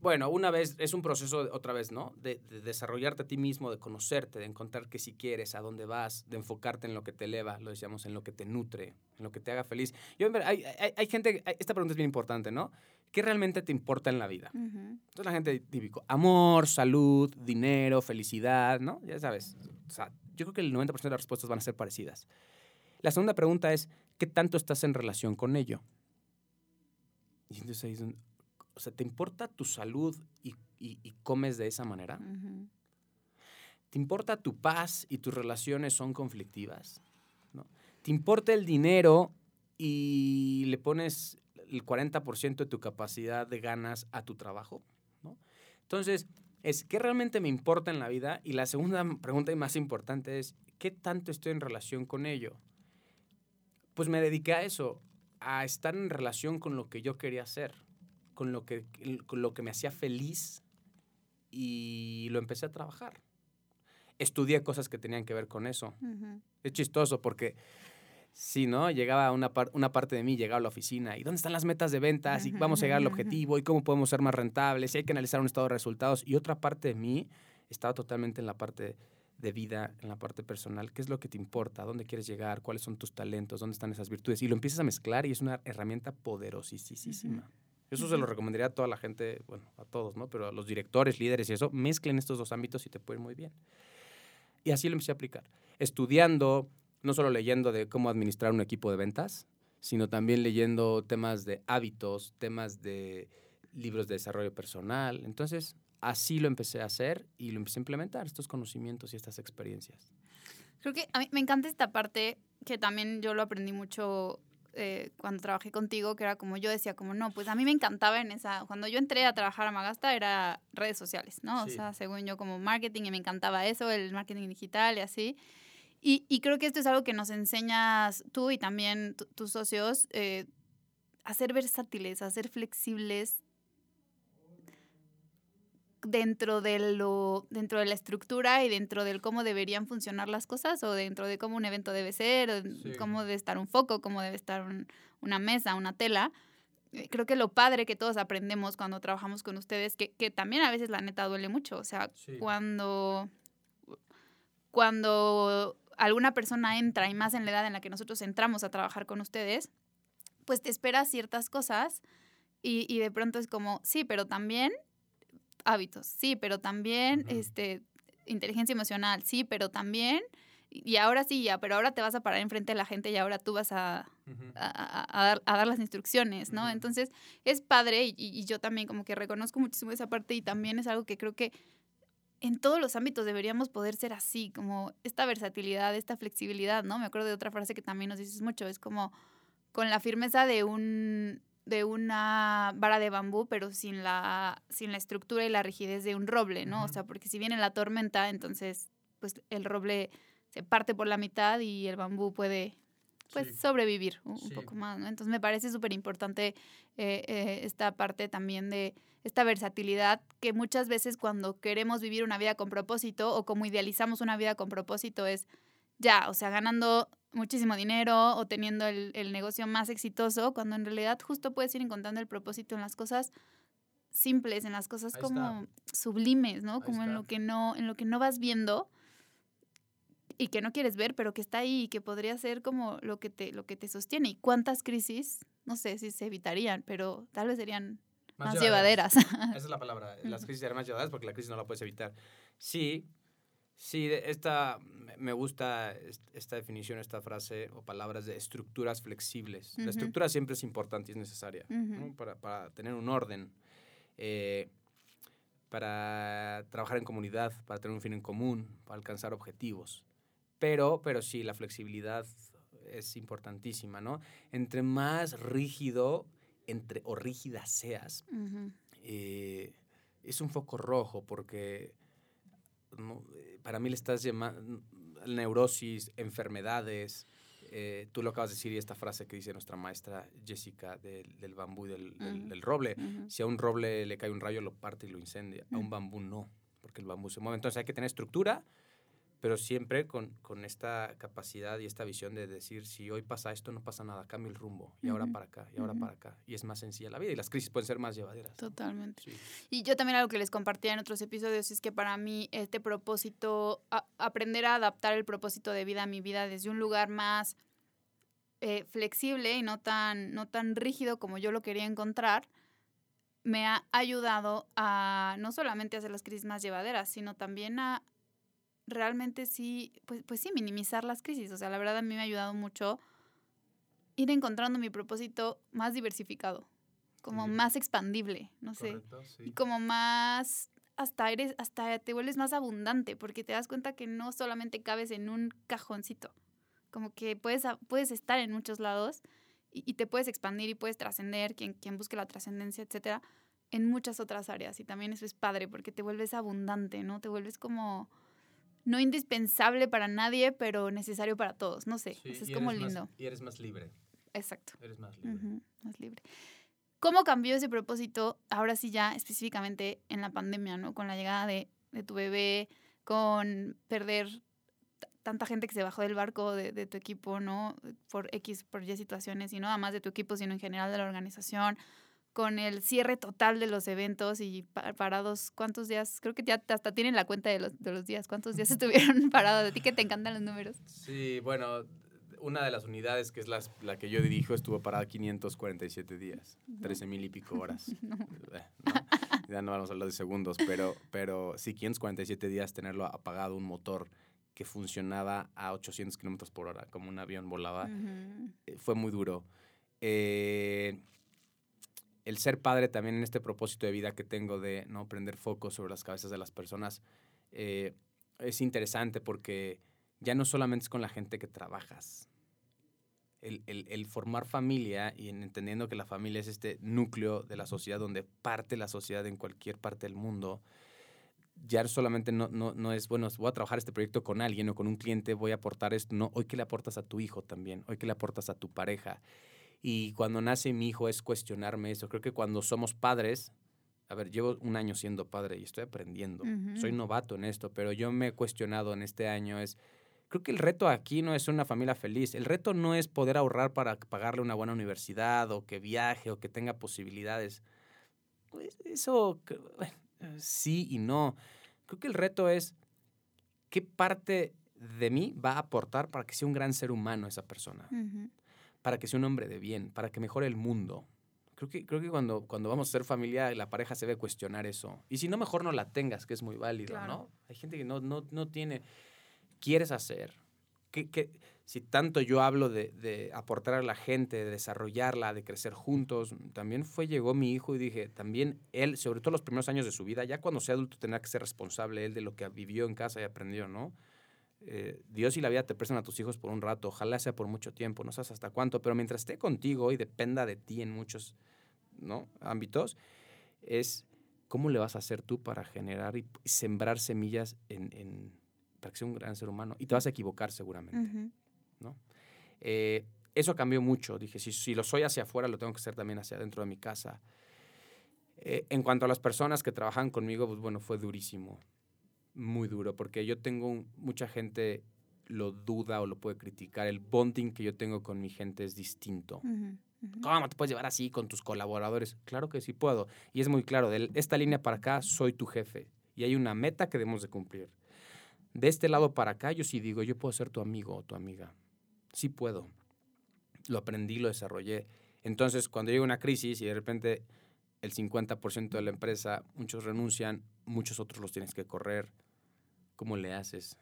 bueno, una vez, es un proceso otra vez, ¿no? De, desarrollarte a ti mismo, de conocerte, de encontrar qué si quieres, a dónde vas, de enfocarte en lo que te eleva, lo decíamos, en lo que te nutre, en lo que te haga feliz. Yo, hay, hay, hay gente, esta pregunta es bien importante, ¿no? ¿Qué realmente te importa en la vida? Entonces la gente típico, amor, salud, dinero, felicidad, ¿no? Ya sabes. O sea, yo creo que el 90% de las respuestas van a ser parecidas. La segunda pregunta es, ¿qué tanto estás en relación con ello? Y entonces ahí o sea, ¿te importa tu salud y, comes de esa manera? ¿Te importa tu paz y tus relaciones son conflictivas? ¿No? ¿Te importa el dinero y le pones el 40% de tu capacidad de ganas a tu trabajo? ¿no? Entonces, es ¿qué realmente me importa en la vida? Y la segunda pregunta y más importante es, ¿qué tanto estoy en relación con ello? Pues me dediqué a eso, a estar en relación con lo que yo quería hacer, con lo que, con lo que me hacía feliz y lo empecé a trabajar. Estudié cosas que tenían que ver con eso. Es chistoso porque Sí, ¿no? Llegaba una, una parte de mí, llegaba a la oficina, ¿y dónde están las metas de ventas? ¿Y vamos a llegar al objetivo? ¿Y cómo podemos ser más rentables? ¿Y hay que analizar un estado de resultados? Y otra parte de mí estaba totalmente en la parte de vida, en la parte personal. ¿Qué es lo que te importa? ¿Dónde quieres llegar? ¿Cuáles son tus talentos? ¿Dónde están esas virtudes? Y lo empiezas a mezclar y es una herramienta poderosísima. Eso se lo recomendaría a toda la gente, bueno, a todos, ¿no? Pero a los directores, líderes y eso, mezclen estos dos ámbitos y te pueden muy bien. Y así lo empecé a aplicar. Estudiando, no solo leyendo de cómo administrar un equipo de ventas, sino también leyendo temas de hábitos, temas de libros de desarrollo personal. Entonces, así lo empecé a hacer y lo empecé a implementar, estos conocimientos y estas experiencias. Creo que a mí me encanta esta parte que también yo lo aprendí mucho eh, cuando trabajé contigo, que era como yo decía, como no, pues a mí me encantaba en esa, cuando yo entré a trabajar a Magasta era redes sociales, ¿no? O sea, según yo como marketing y me encantaba eso, el marketing digital y así. Y, creo que esto es algo que nos enseñas tú y también tus socios, eh, a ser versátiles, a ser flexibles dentro de lo dentro de la estructura y dentro del cómo deberían funcionar las cosas o dentro de cómo un evento debe ser o cómo debe estar un foco cómo debe estar una mesa una tela. Eh, creo que lo padre que todos aprendemos cuando trabajamos con ustedes que, que también a veces la neta duele mucho o sea cuando cuando alguna persona entra y más en la edad en la que nosotros entramos a trabajar con ustedes, pues te esperas ciertas cosas y, de pronto es como, sí, pero también hábitos, sí, pero también este, inteligencia emocional, sí, pero también, y ahora sí, ya, pero ahora te vas a parar enfrente de la gente y ahora tú vas a, a, dar, las instrucciones, ¿no? Entonces, es padre y, y, yo también como que reconozco muchísimo esa parte y también es algo que creo que en todos los ámbitos deberíamos poder ser así, como esta versatilidad, esta flexibilidad, ¿no? Me acuerdo de otra frase que también nos dices mucho, es como con la firmeza de un de una vara de bambú, pero sin la, sin la estructura y la rigidez de un roble, ¿no? O sea, porque si viene la tormenta, entonces, pues el roble se parte por la mitad y el bambú puede, pues, sobrevivir un, poco más, ¿no? Entonces me parece súper importante eh, eh, esta parte también de esta versatilidad que muchas veces cuando queremos vivir una vida con propósito o como idealizamos una vida con propósito es ya, o sea, ganando muchísimo dinero o teniendo el, negocio más exitoso, cuando en realidad justo puedes ir encontrando el propósito en las cosas simples, en las cosas como sublimes, ¿no? como en lo que no, en lo que no vas viendo y que no quieres ver, pero que está ahí y que podría ser como lo que te, lo que te sostiene. ¿Y cuántas crisis? No sé si se evitarían, pero tal vez serían más, llevaderas. Esa es la palabra. Las crisis serán más llevaderas porque la crisis no la puedes evitar. Sí, sí, esta, me gusta esta definición, esta frase o palabras de estructuras flexibles. La estructura siempre es importante y es necesaria para, para, tener un orden, eh, para trabajar en comunidad, para tener un fin en común, para alcanzar objetivos. Pero, pero sí, la flexibilidad es importantísima, ¿no? Entre más rígido entre, o rígida seas, eh, es un foco rojo porque para mí le estás llamando neurosis, enfermedades, Eh, tú lo acabas de decir y esta frase que dice nuestra maestra Jessica del, bambú y del, roble. Si a un roble le cae un rayo, lo parte y lo incendia. A un bambú no, porque el bambú se mueve. Entonces hay que tener estructura, pero siempre con, con, esta capacidad y esta visión de decir, si hoy pasa esto, no pasa nada, cambia el rumbo, y ahora para acá, y ahora para acá. Y es más sencilla la vida, y las crisis pueden ser más llevaderas. Totalmente. Y yo también algo que les compartía en otros episodios es que para mí este propósito, aprender a adaptar el propósito de vida a mi vida desde un lugar más eh, flexible y no tan, no tan rígido como yo lo quería encontrar, me ha ayudado a no solamente hacer las crisis más llevaderas, sino también a realmente sí, pues, pues sí, minimizar las crisis. O sea, la verdad a mí me ha ayudado mucho ir encontrando mi propósito más diversificado, como más expandible, no sé. Y como más, hasta eres, hasta te vuelves más abundante, porque te das cuenta que no solamente cabes en un cajoncito, como que puedes, puedes estar en muchos lados y, te puedes expandir y puedes trascender, quien, quien busque la trascendencia, etcétera, en muchas otras áreas. Y también eso es padre, porque te vuelves abundante, ¿no? Te vuelves como no indispensable para nadie, pero necesario para todos. No sé, es como lindo. y eres más libre. Exacto. Eres más libre. más libre. ¿Cómo cambió ese propósito ahora sí ya específicamente en la pandemia, ¿no? Con la llegada de, tu bebé, con perder tanta gente que se bajó del barco de, de, tu equipo, ¿no? Por X, por Y situaciones, y no nada más de tu equipo, sino en general de la organización con el cierre total de los eventos y parados, ¿cuántos días? Creo que ya hasta tienen la cuenta de los, de los días, ¿cuántos días estuvieron parados? De ti que te encantan los números. Sí, bueno, una de las unidades, que es la, la que yo dirijo, estuvo parada 547 días, 13 mil y pico horas. Eh, ya no vamos a hablar de segundos, pero, pero sí, 547 días tenerlo apagado, un motor que funcionaba a 800 kilómetros por hora, como un avión volaba, eh, fue muy duro. Eh, el ser padre también en este propósito de vida que tengo de no prender foco sobre las cabezas de las personas eh, es interesante porque ya no solamente es con la gente que trabajas. El, formar familia y entendiendo que la familia es este núcleo de la sociedad donde parte la sociedad en cualquier parte del mundo, ya solamente no, no, no, es, bueno, voy a trabajar este proyecto con alguien o con un cliente, voy a aportar esto. No, hoy que le aportas a tu hijo también, hoy que le aportas a tu pareja. Y cuando nace mi hijo es cuestionarme eso. Creo que cuando somos padres, a ver, llevo un año siendo padre y estoy aprendiendo. Soy novato en esto, pero yo me he cuestionado en este año es, creo que el reto aquí no es una familia feliz. El reto no es poder ahorrar para pagarle una buena universidad o que viaje o que tenga posibilidades. Pues eso, sí y no. Creo que el reto es qué parte de mí va a aportar para que sea un gran ser humano esa persona para que sea un hombre de bien, para que mejore el mundo. Creo que, creo que cuando, cuando vamos a ser familia, la pareja se debe cuestionar eso. Y si no, mejor no la tengas, que es muy válido, ¿no? Hay gente que no, no, no tiene... ¿Quieres hacer? que si tanto yo hablo de, de, aportar a la gente, de desarrollarla, de crecer juntos, también fue, llegó mi hijo y dije, también él, sobre todo los primeros años de su vida, ya cuando sea adulto tendrá que ser responsable él de lo que vivió en casa y aprendió, ¿no? Eh, Dios y la vida te prestan a tus hijos por un rato, ojalá sea por mucho tiempo, no sabes hasta cuánto, pero mientras esté contigo y dependa de ti en muchos ¿no? ámbitos, es cómo le vas a hacer tú para generar y sembrar semillas en, para que sea un gran ser humano. Y te vas a equivocar seguramente. ¿no? Eh, eso cambió mucho. Dije, si, si, lo soy hacia afuera, lo tengo que hacer también hacia adentro de mi casa. Eh, en cuanto a las personas que trabajan conmigo, pues bueno, fue durísimo muy duro, porque yo tengo mucha gente lo duda o lo puede criticar. El bonding que yo tengo con mi gente es distinto. ¿Cómo te puedes llevar así con tus colaboradores? Claro que sí puedo. Y es muy claro, de esta línea para acá soy tu jefe y hay una meta que debemos de cumplir. De este lado para acá yo sí digo, yo puedo ser tu amigo o tu amiga. Sí puedo. Lo aprendí, lo desarrollé. Entonces, cuando llega una crisis y de repente el 50% de la empresa, muchos renuncian, muchos otros los tienes que correr, cómo le haces,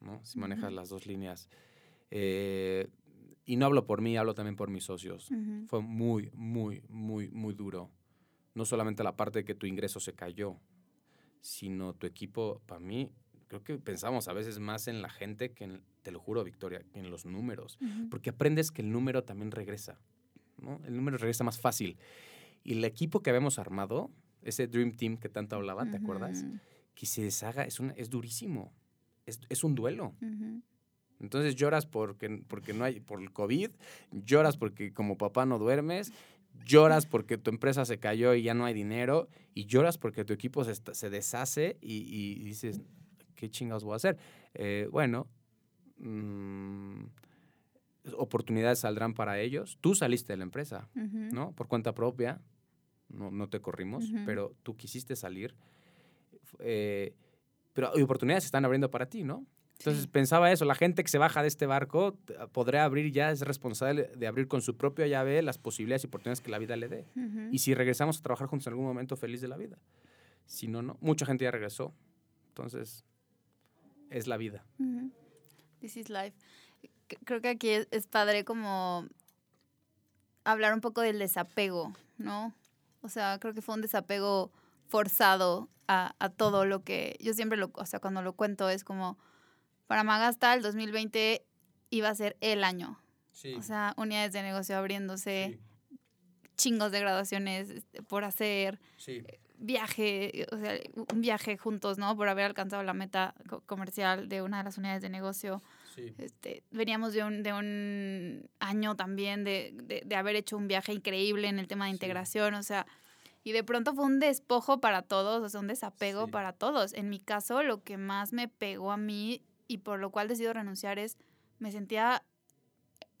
¿no? Si manejas las dos líneas. Eh, y no hablo por mí, hablo también por mis socios. Fue muy, muy, muy, muy duro. No solamente la parte de que tu ingreso se cayó, sino tu equipo, para mí, creo que pensamos a veces más en la gente que en, te lo juro, Victoria, que en los números. Porque aprendes que el número también regresa, ¿no? El número regresa más fácil. Y el equipo que habíamos armado, ese Dream Team que tanto hablaba, ¿te acuerdas? Que se deshaga es, es durísimo. Es, es un duelo. Entonces lloras porque, porque no hay, por el COVID, lloras porque como papá no duermes, lloras porque tu empresa se cayó y ya no hay dinero, y lloras porque tu equipo se, se deshace y, dices, ¿qué chingados voy a hacer? Eh, bueno, mmm, oportunidades saldrán para ellos. Tú saliste de la empresa, ¿no? Por cuenta propia, no, no te corrimos, pero tú quisiste salir. Eh, pero oportunidades se están abriendo para ti, ¿no? Entonces pensaba eso, la gente que se baja de este barco podrá abrir ya, es responsable de abrir con su propia llave las posibilidades y oportunidades que la vida le dé. Y si regresamos a trabajar juntos en algún momento, feliz de la vida. Si no, no. Mucha gente ya regresó. Entonces, es la vida. This is life creo que aquí es, padre como hablar un poco del desapego, ¿no? O sea, creo que fue un desapego forzado a, todo lo que yo siempre lo, o sea, cuando lo cuento es como, para Magasta el 2020 iba a ser el año. O sea, unidades de negocio abriéndose, chingos de graduaciones este, por hacer, viaje, o sea, un viaje juntos, ¿no? Por haber alcanzado la meta comercial de una de las unidades de negocio. Este, veníamos de un, de un año también de, de, haber hecho un viaje increíble en el tema de integración, o sea, y de pronto fue un despojo para todos, o sea, un desapego para todos. En mi caso, lo que más me pegó a mí y por lo cual decido renunciar es, me sentía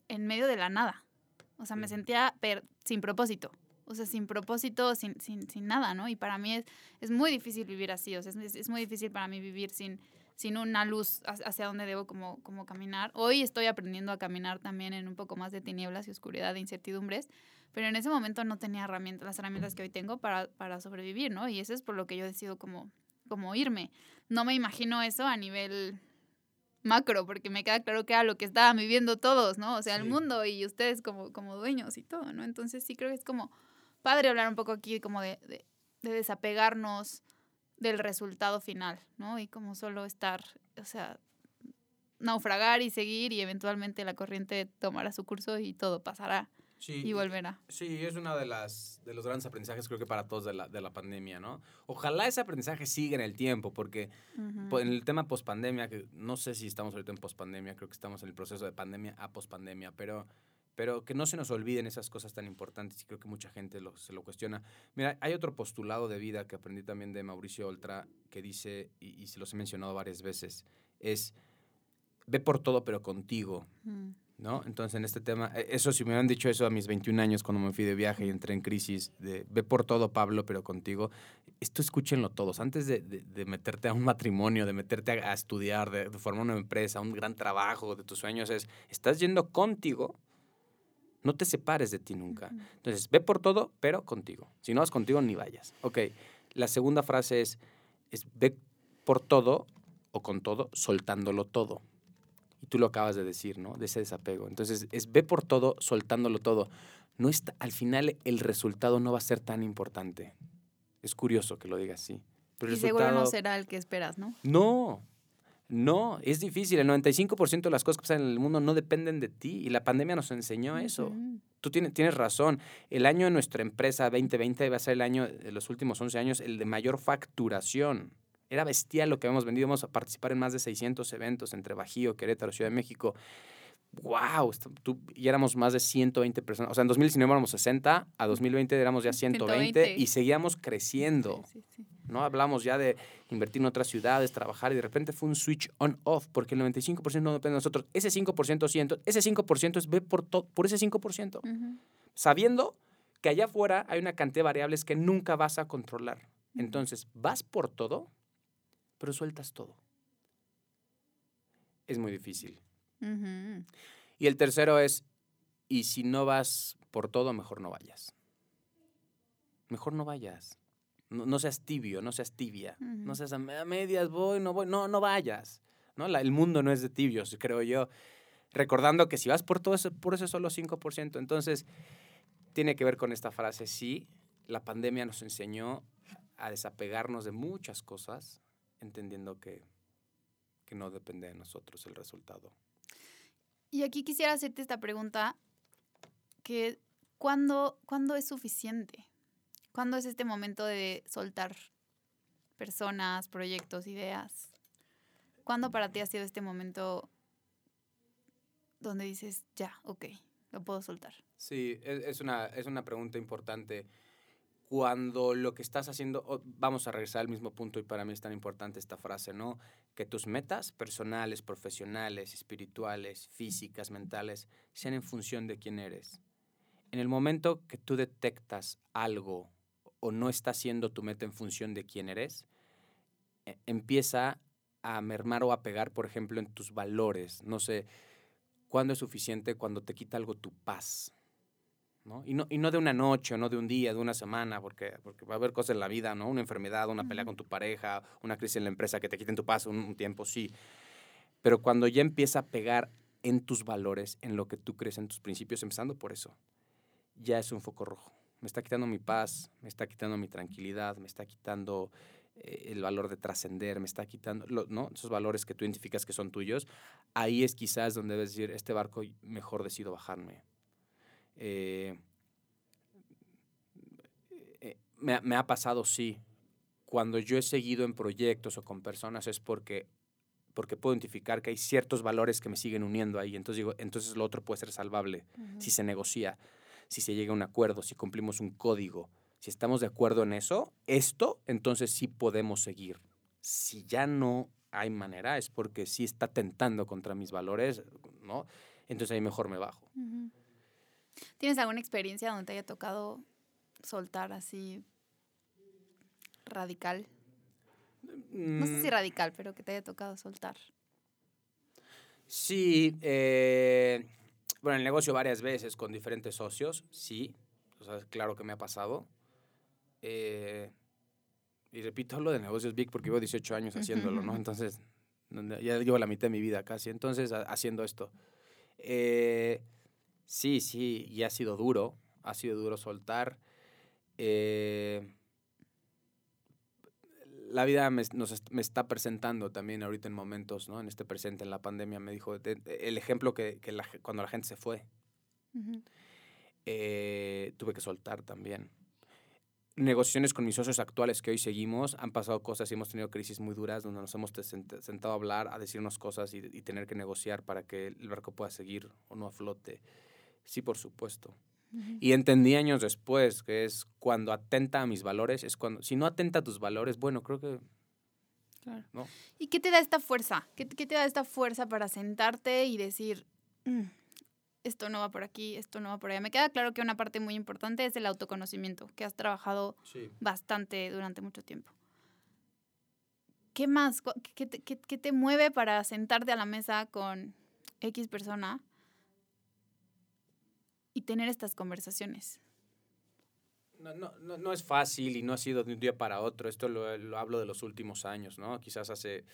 en medio de la nada, o sea, me sentía sin propósito. O sea, sin propósito, sin, sin, sin nada, ¿no? Y para mí es, es muy difícil vivir así, o sea, es, es muy difícil para mí vivir sin, sin una luz hacia dónde debo como, como caminar. Hoy estoy aprendiendo a caminar también en un poco más de tinieblas y oscuridad e incertidumbres, pero en ese momento no tenía herramientas, las herramientas que hoy tengo para, para sobrevivir, ¿no? Y eso es por lo que yo decido como, como irme. No me imagino eso a nivel macro, porque me queda claro que era lo que estaban viviendo todos, ¿no? O sea, el mundo y ustedes como, como dueños y todo, ¿no? Entonces sí creo que es como padre hablar un poco aquí como de, de, de desapegarnos, del resultado final, ¿no? Y como solo estar, o sea, naufragar y seguir y eventualmente la corriente tomará su curso y todo pasará y volverá. Sí, es uno de, las, de los grandes aprendizajes creo que para todos de la, de la pandemia, ¿no? Ojalá ese aprendizaje siga en el tiempo, porque en el tema pospandemia, que no sé si estamos ahorita en pospandemia, creo que estamos en el proceso de pandemia a pospandemia, pero pero que no se nos olviden esas cosas tan importantes y creo que mucha gente se lo cuestiona. Mira, hay otro postulado de vida que aprendí también de Mauricio Oltra que dice, y, se los he mencionado varias veces, es ve por todo pero contigo. ¿No? Entonces en este tema, e, eso si me hubieran dicho eso a mis 21 años cuando me fui de viaje y entré en crisis, de ve por todo Pablo pero contigo, esto escúchenlo todos, antes de, meterte a un matrimonio, de meterte a, estudiar, de, de formar una empresa, un gran trabajo, de tus sueños, es, estás yendo contigo no te separes de ti nunca. Entonces, ve por todo, pero contigo. Si no vas contigo, ni vayas. Ok, la segunda frase es, es ve por todo o con todo, soltándolo todo. Tú lo acabas de decir, ¿no? De ese desapego. Entonces, es ve por todo, soltándolo todo. No está, al final, el resultado no va a ser tan importante. Es curioso que lo digas así. y seguro no será el que esperas, ¿no? No, no, es difícil. El 95% de las cosas que pasan en el mundo no dependen de ti y la pandemia nos enseñó eso. Tú tienes, tienes razón. El año de nuestra empresa 2020 va a ser el año de los últimos 11 años, el de mayor facturación. Era bestial lo que habíamos vendido. Vamos a participar en más de 600 eventos entre Bajío, Querétaro, Ciudad de México wow, tú, y éramos más de 120 personas. O sea, en 2019 éramos 60, a 2020 éramos ya 120, y seguíamos creciendo. ¿no? Hablamos ya de invertir en otras ciudades, trabajar, y de repente fue un switch on-off, porque el 95% no depende de nosotros. Ese 5% siento, ese 5% es ve por, por ese 5%. Sabiendo que allá afuera hay una cantidad de variables que nunca vas a controlar. Entonces, vas por todo, pero sueltas todo. Es muy difícil. Y el tercero es, y si no vas por todo, mejor no vayas. Mejor no vayas. No, seas tibio, no seas tibia. No seas a medias, voy, no voy. No, no vayas. ¿no? el mundo no es de tibios, creo yo. Recordando que si vas por todo eso, por eso es solo 5%. Entonces, tiene que ver con esta frase. Sí, la pandemia nos enseñó a desapegarnos de muchas cosas, entendiendo que, que no depende de nosotros el resultado. Y aquí quisiera hacerte esta pregunta, que ¿cuándo, ¿cuándo es suficiente? ¿Cuándo es este momento de soltar personas, proyectos, ideas? ¿Cuándo para ti ha sido este momento donde dices, ya, ok, lo puedo soltar? Sí, es, es una, es una pregunta importante. Cuando lo que estás haciendo, o- vamos a regresar al mismo punto y para mí es tan importante esta frase, ¿no? Que tus metas personales, profesionales, espirituales, físicas, mentales, sean en función de quién eres. En el momento que tú detectas algo o no está siendo tu meta en función de quién eres, e- empieza a mermar o a pegar, por ejemplo, en tus valores. No sé, ¿cuándo es suficiente cuando te quita algo tu paz? ¿No? Y, no, y no de una noche, o no de un día, de una semana, porque, porque va a haber cosas en la vida, ¿no? Una enfermedad, una pelea con tu pareja, una crisis en la empresa que te quiten tu paz un, un tiempo, sí. Pero cuando ya empieza a pegar en tus valores, en lo que tú crees, en tus principios, empezando por eso, ya es un foco rojo. Me está quitando mi paz, me está quitando mi tranquilidad, me está quitando eh, el valor de trascender, me está quitando, lo- ¿no? Esos valores que tú identificas que son tuyos. Ahí es quizás donde debes decir, este barco mejor decido bajarme. Eh, eh, me, ha- me ha pasado, sí. Cuando yo he seguido en proyectos o con personas es porque, porque puedo identificar que hay ciertos valores que me siguen uniendo ahí. Entonces digo, entonces lo otro puede ser salvable si se negocia, si se llega a un acuerdo, si cumplimos un código. Si estamos de acuerdo en eso, esto, entonces sí podemos seguir. Si ya no hay manera, es porque sí está tentando contra mis valores, ¿no? Entonces ahí mejor me bajo. ¿Tienes alguna experiencia donde te haya tocado soltar así radical? No sé si Mm, radical, pero que te haya tocado soltar. Sí, eh, bueno, el negocio varias veces con diferentes socios, sí, o sea, claro que me ha pasado. Eh, y repito, hablo de negocios big porque llevo 18 años haciéndolo, ¿no? Entonces, ya llevo la mitad de mi vida casi, entonces, ha- haciendo esto. Eh, sí, sí, y ha sido duro, ha sido duro soltar. Eh, la vida me, nos me está presentando también ahorita en momentos, ¿no? En este presente, en la pandemia, me dijo, de- de- el ejemplo que, que la ge- cuando la gente se fue, eh, tuve que soltar también. Negociaciones con mis socios actuales que hoy seguimos, han pasado cosas y hemos tenido crisis muy duras donde nos hemos sentado a hablar, a decirnos cosas y, y tener que negociar para que el barco pueda seguir o no a flote. Sí, por supuesto. Y entendí años después que es cuando atenta a mis valores, es cuando, si no atenta a tus valores, bueno, creo que Claro. ¿no? ¿Y qué te da esta fuerza? ¿Qué, qué te da esta fuerza para sentarte y decir, "Mm, esto no va por aquí, esto no va por allá? Me queda claro que una parte muy importante es el autoconocimiento, que has trabajado Sí. bastante durante mucho tiempo. ¿Qué más? ¿Qué qué- qué te mueve para sentarte a la mesa con X persona y tener estas conversaciones? No, no, no, no es fácil y no ha sido de un día para otro. Esto lo, lo hablo de los últimos años, ¿no? Quizás hace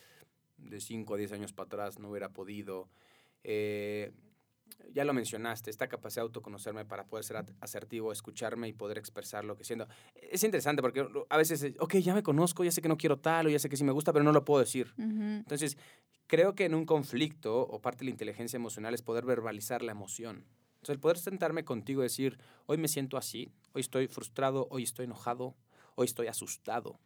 de 5 o 10 años para atrás no hubiera podido. Eh, ya lo mencionaste, esta capacidad de autoconocerme para poder ser asertivo, escucharme y poder expresar lo que siento. Es interesante porque a veces, es, ok, ya me conozco, ya sé que no quiero tal o ya sé que sí me gusta, pero no lo puedo decir. Ujú. Entonces, creo que en un conflicto o parte de la inteligencia emocional es poder verbalizar la emoción. Entonces, el poder sentarme contigo y decir, hoy me siento así, hoy estoy frustrado, hoy estoy enojado, hoy estoy asustado,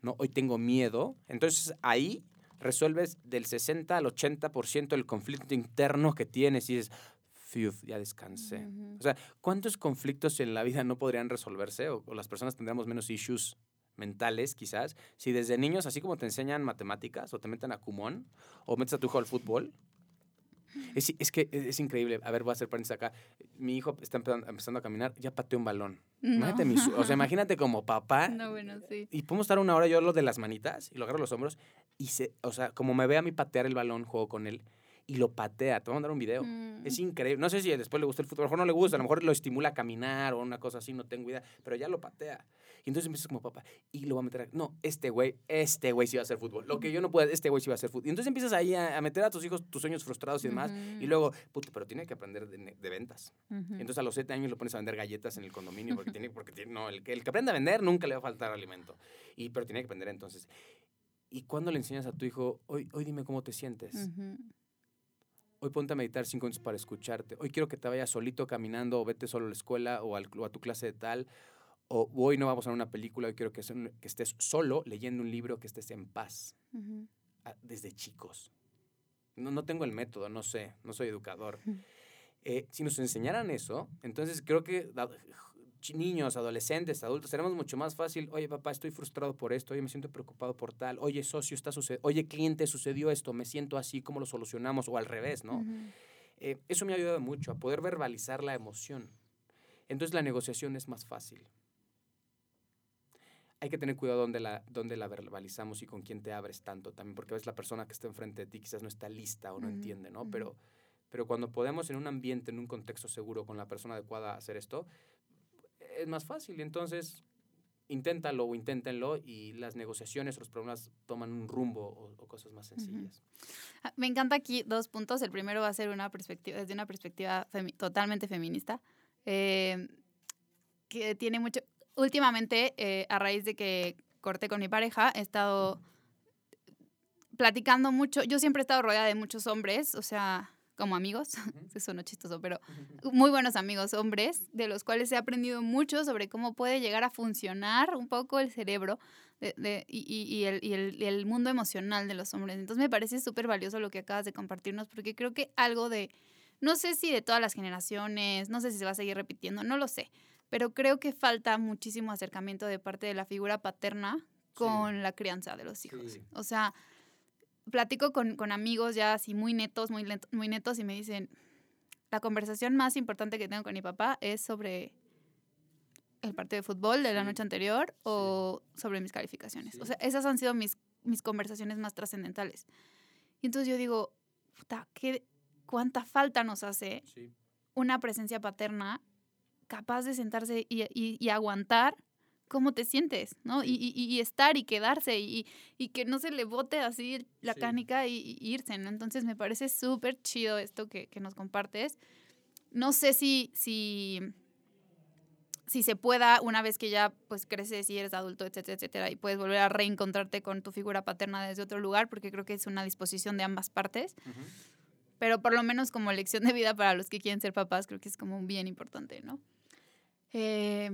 ¿no? hoy tengo miedo. Entonces, ahí resuelves del 60 al 80% del conflicto interno que tienes y dices, "Fiu, ya descansé. O sea, ¿cuántos conflictos en la vida no podrían resolverse o, o las personas tendríamos menos issues mentales quizás si desde niños, así como te enseñan matemáticas o te meten a Kumon o metes a tu hijo al fútbol? Es, es que es, es increíble. A ver, voy a hacer paréntesis acá. Mi hijo está empezando, empezando a caminar, ya pateó un balón. Imagínate, mi o sea, imagínate como papá. No, bueno, sí. Y podemos estar una hora yo lo de las manitas y lo agarro los hombros y se, o sea, como me ve a mí patear el balón, juego con él y lo patea. Te voy a mandar un video. Mm. Es increíble. No sé si después le gusta el fútbol. A lo mejor no le gusta. A lo mejor lo estimula a caminar o una cosa así. No tengo idea. Pero ya lo patea. Y entonces empiezas como papá. Y lo va a meter. a- No, este güey, este güey sí va a hacer fútbol. Lo que yo no puedo, este güey sí va a hacer fútbol. Y entonces empiezas ahí a, a meter a tus hijos tus sueños frustrados y demás. Y luego, puto, pero tiene que aprender de, de ventas. Entonces a los siete años lo pones a vender galletas en el condominio. Porque tiene, porque tiene, no, el, que- el que aprende a vender nunca le va a faltar alimento. Y, pero tiene que aprender entonces. ¿Y cuándo le enseñas a tu hijo, hoy, hoy dime cómo te sientes? Hoy ponte a meditar cinco minutos para escucharte. Hoy quiero que te vayas solito caminando o vete solo a la escuela o, al- o a tu clase de tal. O hoy no vamos a ver una película, hoy quiero que, estés solo leyendo un libro, que estés en paz. Ah, Desde chicos. no, no tengo el método, no sé, no soy educador. Eh, si nos enseñaran eso, entonces creo que niños, adolescentes, adultos, tenemos mucho más fácil, oye papá, estoy frustrado por esto, oye me siento preocupado por tal, oye socio, está sucediendo, oye cliente, sucedió esto, me siento así, ¿cómo lo solucionamos? O al revés, ¿no? Eh, eso me ha ayudado mucho a poder verbalizar la emoción. Entonces la negociación es más fácil. Hay que tener cuidado donde la, donde la verbalizamos y con quién te abres tanto también, porque a veces la persona que está enfrente de ti quizás no está lista o no entiende, ¿no? Pero pero cuando podemos en un ambiente, en un contexto seguro, con la persona adecuada hacer esto, es más fácil. Entonces, inténtalo o inténtenlo y las negociaciones o los problemas toman un rumbo o, cosas más sencillas. Ah, me encanta aquí dos puntos. El primero va a ser una perspectiva, desde una perspectiva totalmente feminista, eh, que tiene mucho... Últimamente, eh, a raíz de que corté con mi pareja, he estado platicando mucho. Yo siempre he estado rodeada de muchos hombres, o sea, como amigos, eso no chistoso, pero muy buenos amigos hombres, de los cuales he aprendido mucho sobre cómo puede llegar a funcionar un poco el cerebro de, y, el, y, el, y, el, mundo emocional de los hombres. Entonces me parece súper valioso lo que acabas de compartirnos, porque creo que algo de, no sé si de todas las generaciones, no sé si se va a seguir repitiendo, no lo sé, pero creo que falta muchísimo acercamiento de parte de la figura paterna con la crianza de los hijos. O sea, platico con, con, amigos ya así muy netos, muy, muy netos y me dicen, la conversación más importante que tengo con mi papá es sobre el partido de fútbol de la noche anterior o sobre mis calificaciones. O sea, esas han sido mis, mis conversaciones más trascendentales. Y entonces yo digo, puta, ¿qué, ¿cuánta falta nos hace una presencia paterna capaz de sentarse y, y, y aguantar cómo te sientes, ¿no? Y, y, estar y quedarse y, que no se le bote así la cánica y, irse, ¿no? Entonces me parece súper chido esto que, nos compartes. No sé si, si, si se pueda, una vez que ya pues creces y eres adulto, etcétera, etcétera, y puedes volver a reencontrarte con tu figura paterna desde otro lugar, porque creo que es una disposición de ambas partes. Pero por lo menos como lección de vida para los que quieren ser papás, creo que es como bien importante, ¿no? Eh,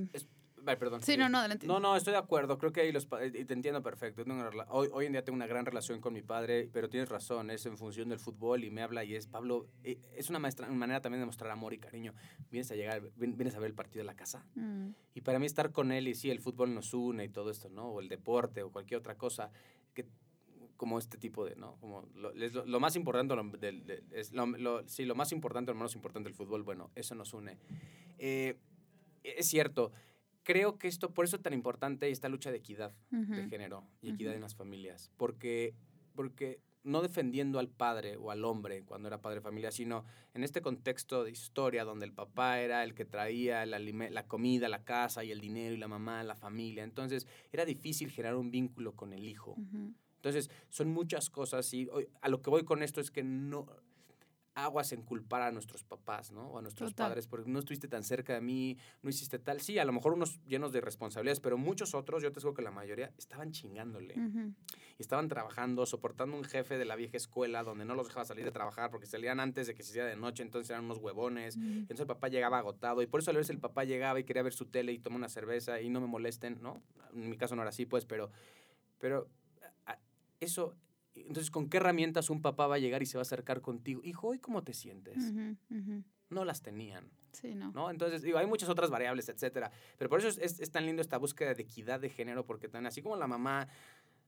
perdón. Sí, no, no, adelante. No, no, estoy de acuerdo. Creo que ahí los y te entiendo perfecto. Hoy, hoy en día tengo una gran relación con mi padre, pero tienes razón, es en función del fútbol y me habla y es, Pablo, eh, es una, maestra, una manera también de mostrar amor y cariño. Vienes a llegar, vienes a ver el partido de la casa. Mm. Y para mí estar con él y sí, el fútbol nos une y todo esto, ¿no? O el deporte o cualquier otra cosa, que como este tipo de, ¿no? Como lo, lo, más importante, del, es lo, sí, lo más importante, lo menos importante del fútbol, bueno, eso nos une. Eh, es cierto, creo que esto, por eso es tan importante esta lucha de equidad de género y equidad en las familias, porque, porque no defendiendo al padre o al hombre cuando era padre de familia, sino en este contexto de historia donde el papá era el que traía la, la comida, la casa y el dinero y la mamá, la familia. Entonces era difícil generar un vínculo con el hijo. Entonces son muchas cosas y a lo que voy con esto es que no, aguas en culpar a nuestros papás, ¿no? O a nuestros padres, porque no estuviste tan cerca de mí, no hiciste tal. Sí, a lo mejor unos llenos de responsabilidades, pero muchos otros, yo te digo que la mayoría, estaban chingándole. Y estaban trabajando, soportando un jefe de la vieja escuela donde no los dejaba salir de trabajar porque salían antes de que se hiciera de noche, entonces eran unos huevones. Entonces el papá llegaba agotado y por eso a veces el papá llegaba y quería ver su tele y tomar una cerveza y no me molesten, ¿no? En mi caso no era así, pues, pero, pero eso entonces, ¿con qué herramientas un papá va a llegar y se va a acercar contigo? Hijo, ¿y cómo te sientes? No las tenían. Sí, no. ¿no? Entonces, digo, hay muchas otras variables, etcétera. Pero por eso es, es, tan lindo esta búsqueda de equidad de género, porque tan así como la mamá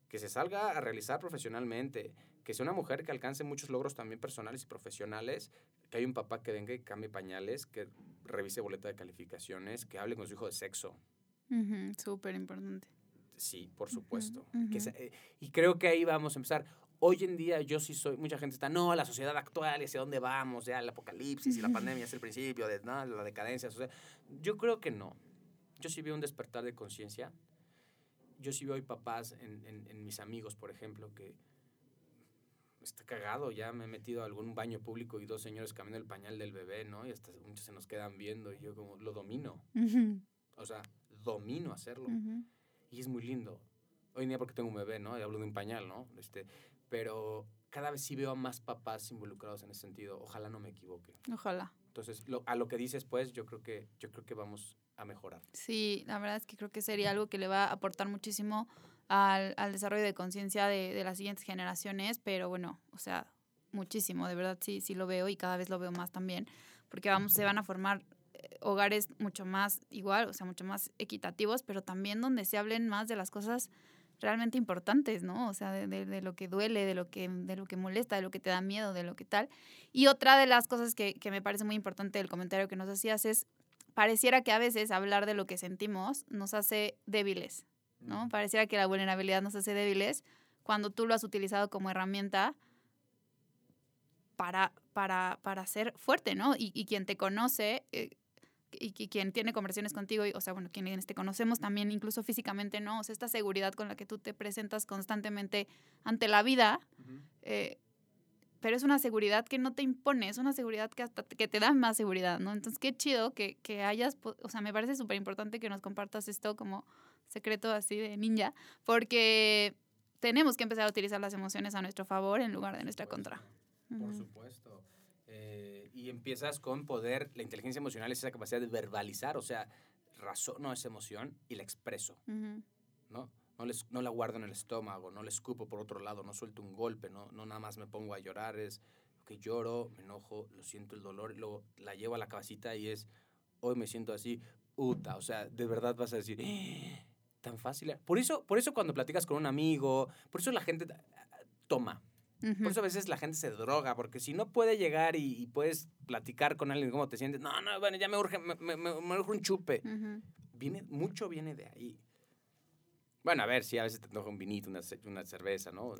que se salga a realizar profesionalmente, que sea una mujer que alcance muchos logros también personales y profesionales, que hay un papá que venga y cambie pañales, que revise boleta de calificaciones, que hable con su hijo de sexo. Súper importante. Sí, por supuesto. Eh, y creo que ahí vamos a empezar. Hoy en día yo sí soy, mucha gente está, no, la sociedad actual hacia dónde vamos, ya el apocalipsis y la pandemia es el principio de la decadencia. yo creo que no. Yo sí veo un despertar de conciencia. Yo sí veo hoy papás en, en, mis amigos, por ejemplo, que está cagado, ya me he metido a algún baño público y dos señores cambiando el pañal del bebé, ¿no? Y hasta muchos se nos quedan viendo y yo como lo domino. O sea, domino hacerlo y es muy lindo. Hoy en día porque tengo un bebé, ¿no? Y hablo de un pañal, ¿no? Este, pero cada vez sí veo a más papás involucrados en ese sentido. Ojalá no me equivoque. Ojalá. Entonces, a lo que dices, pues, yo creo que, yo creo que vamos a mejorar. Sí, la verdad es que creo que sería algo que le va a aportar muchísimo al, al desarrollo de conciencia de, de, las siguientes generaciones, pero bueno, o sea, muchísimo, de verdad sí, sí lo veo y cada vez lo veo más también, porque vamos, se van a formar hogares mucho más igual, o sea, mucho más equitativos, pero también donde se hablen más de las cosas realmente importantes, ¿no? O sea, de, de, lo que duele, de lo que, de lo que molesta, de lo que te da miedo, de lo que tal. Y otra de las cosas que, que me parece muy importante del comentario que nos hacías es, pareciera que a veces hablar de lo que sentimos nos hace débiles, ¿no? Pareciera que la vulnerabilidad nos hace débiles cuando tú lo has utilizado como herramienta para, para, para ser fuerte, ¿no? Y, y quien te conoce eh, y, y, quien tiene conversaciones contigo, y, o sea, bueno, quienes te conocemos también, incluso físicamente, ¿no? O sea, esta seguridad con la que tú te presentas constantemente ante la vida, uh -huh. eh, pero es una seguridad que no te impone, es una seguridad que hasta que te da más seguridad, ¿no? Entonces, qué chido que, que hayas, o sea, me parece súper importante que nos compartas esto como secreto así de ninja, porque tenemos que empezar a utilizar las emociones a nuestro favor en lugar de nuestra contra. Por supuesto. Eh, y empiezas con poder, la inteligencia emocional es esa capacidad de verbalizar, o sea, razono esa emoción y la expreso, uh -huh. ¿no? No, les, no la guardo en el estómago, no la escupo por otro lado, no suelto un golpe, no, no nada más me pongo a llorar, es que lloro, me enojo, lo siento el dolor, y luego la llevo a la cabecita y es, hoy me siento así, puta, o sea, de verdad vas a decir, ¡Eh! tan fácil. Por eso, por eso cuando platicas con un amigo, por eso la gente toma. Uh -huh. Por eso a veces la gente se droga, porque si no puede llegar y, y puedes platicar con alguien cómo te sientes, no, no, bueno, ya me urge, me, me, me, urge un chupe. Uh -huh. Viene, mucho viene de ahí. Bueno, a ver, sí, a veces te antoja un vinito, una, una cerveza, ¿no?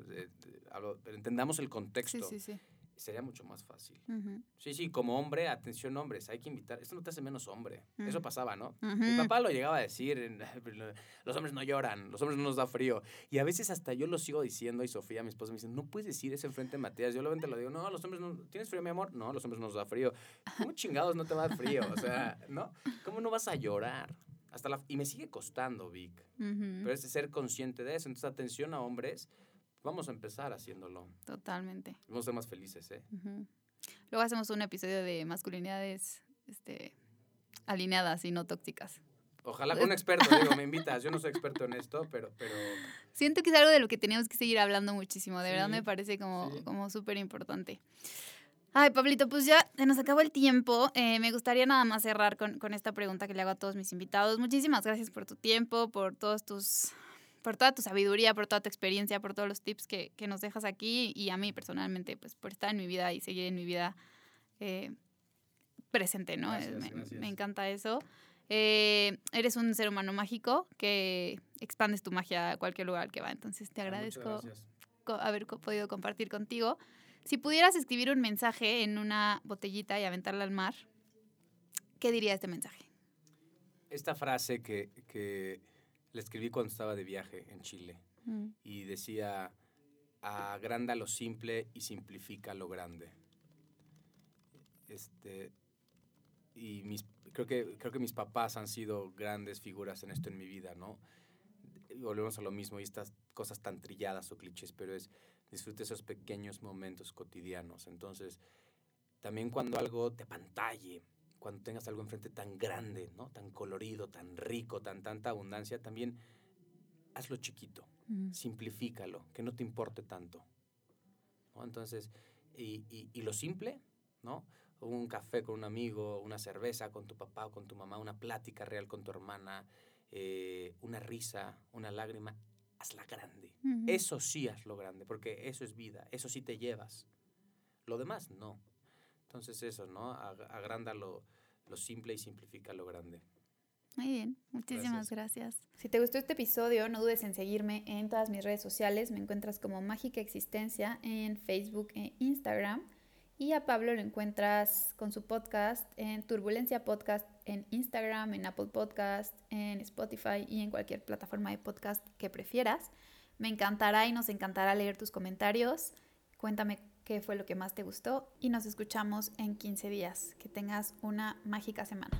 pero entendamos el contexto. Sí, sí, sí. Sería mucho más fácil. Uh -huh. Sí, sí, como hombre, atención hombres, hay que invitar. Esto no te hace menos hombre. Uh -huh. Eso pasaba, ¿no? Uh -huh. Mi papá lo llegaba a decir, los hombres no lloran, los hombres no nos da frío. Y a veces hasta yo lo sigo diciendo y Sofía, mi esposa, me dice, no puedes decir eso enfrente de Matías. Yo lo digo, no, los hombres no, ¿tienes frío, mi amor? No, los hombres no nos da frío. ¿Cómo chingados no te va a dar frío? O sea, ¿no? ¿Cómo no vas a llorar? Hasta la, y me sigue costando, Vic. Pero es de ser consciente de eso. Entonces, atención a hombres, vamos a empezar haciéndolo. Totalmente. Vamos a ser más felices, ¿eh? Uh -huh. Luego hacemos un episodio de masculinidades este, alineadas y no tóxicas. Ojalá con un experto, digo, me invitas. Yo no soy experto en esto, pero, pero... Siento que es algo de lo que teníamos que seguir hablando muchísimo. De sí, verdad me parece como, sí. como súper importante. Ay, Pablito, pues ya se nos acabó el tiempo. Eh, me gustaría nada más cerrar con, con, esta pregunta que le hago a todos mis invitados. Muchísimas gracias por tu tiempo, por todos tus, por toda tu sabiduría, por toda tu experiencia, por todos los tips que, que nos dejas aquí y a mí personalmente, pues por estar en mi vida y seguir en mi vida eh, presente, ¿no? Gracias, me, gracias. me, encanta eso. Eh, eres un ser humano mágico que expandes tu magia a cualquier lugar que va. Entonces te agradezco haber podido compartir contigo. Si pudieras escribir un mensaje en una botellita y aventarla al mar, ¿qué diría este mensaje? Esta frase que, que la escribí cuando estaba de viaje en Chile mm. y decía, agranda lo simple y simplifica lo grande. Este, y mis, creo, que, creo que mis papás han sido grandes figuras en esto en mi vida, ¿no? Volvemos a lo mismo y estas cosas tan trilladas o clichés, pero es disfrute esos pequeños momentos cotidianos. Entonces, también cuando algo te pantalle, cuando tengas algo enfrente tan grande, ¿no? Tan colorido, tan rico, tan tanta abundancia, también hazlo chiquito, mm. simplifícalo, que no te importe tanto. ¿no? Entonces, y, y, y, lo simple, ¿no? Un café con un amigo, una cerveza con tu papá o con tu mamá, una plática real con tu hermana, eh, una risa, una lágrima, hazla grande. Uh -huh. Eso sí hazlo grande, porque eso es vida, eso sí te llevas. Lo demás, no. Entonces eso, ¿no? Agranda lo, lo simple y simplifica lo grande. Muy bien, muchísimas gracias. gracias. Si te gustó este episodio, no dudes en seguirme en todas mis redes sociales. Me encuentras como Mágica Existencia en Facebook e Instagram. Y a Pablo lo encuentras con su podcast en Turbulencia Podcast en Instagram, en Apple Podcast, en Spotify y en cualquier plataforma de podcast que prefieras. Me encantará y nos encantará leer tus comentarios. Cuéntame qué fue lo que más te gustó y nos escuchamos en 15 días. Que tengas una mágica semana.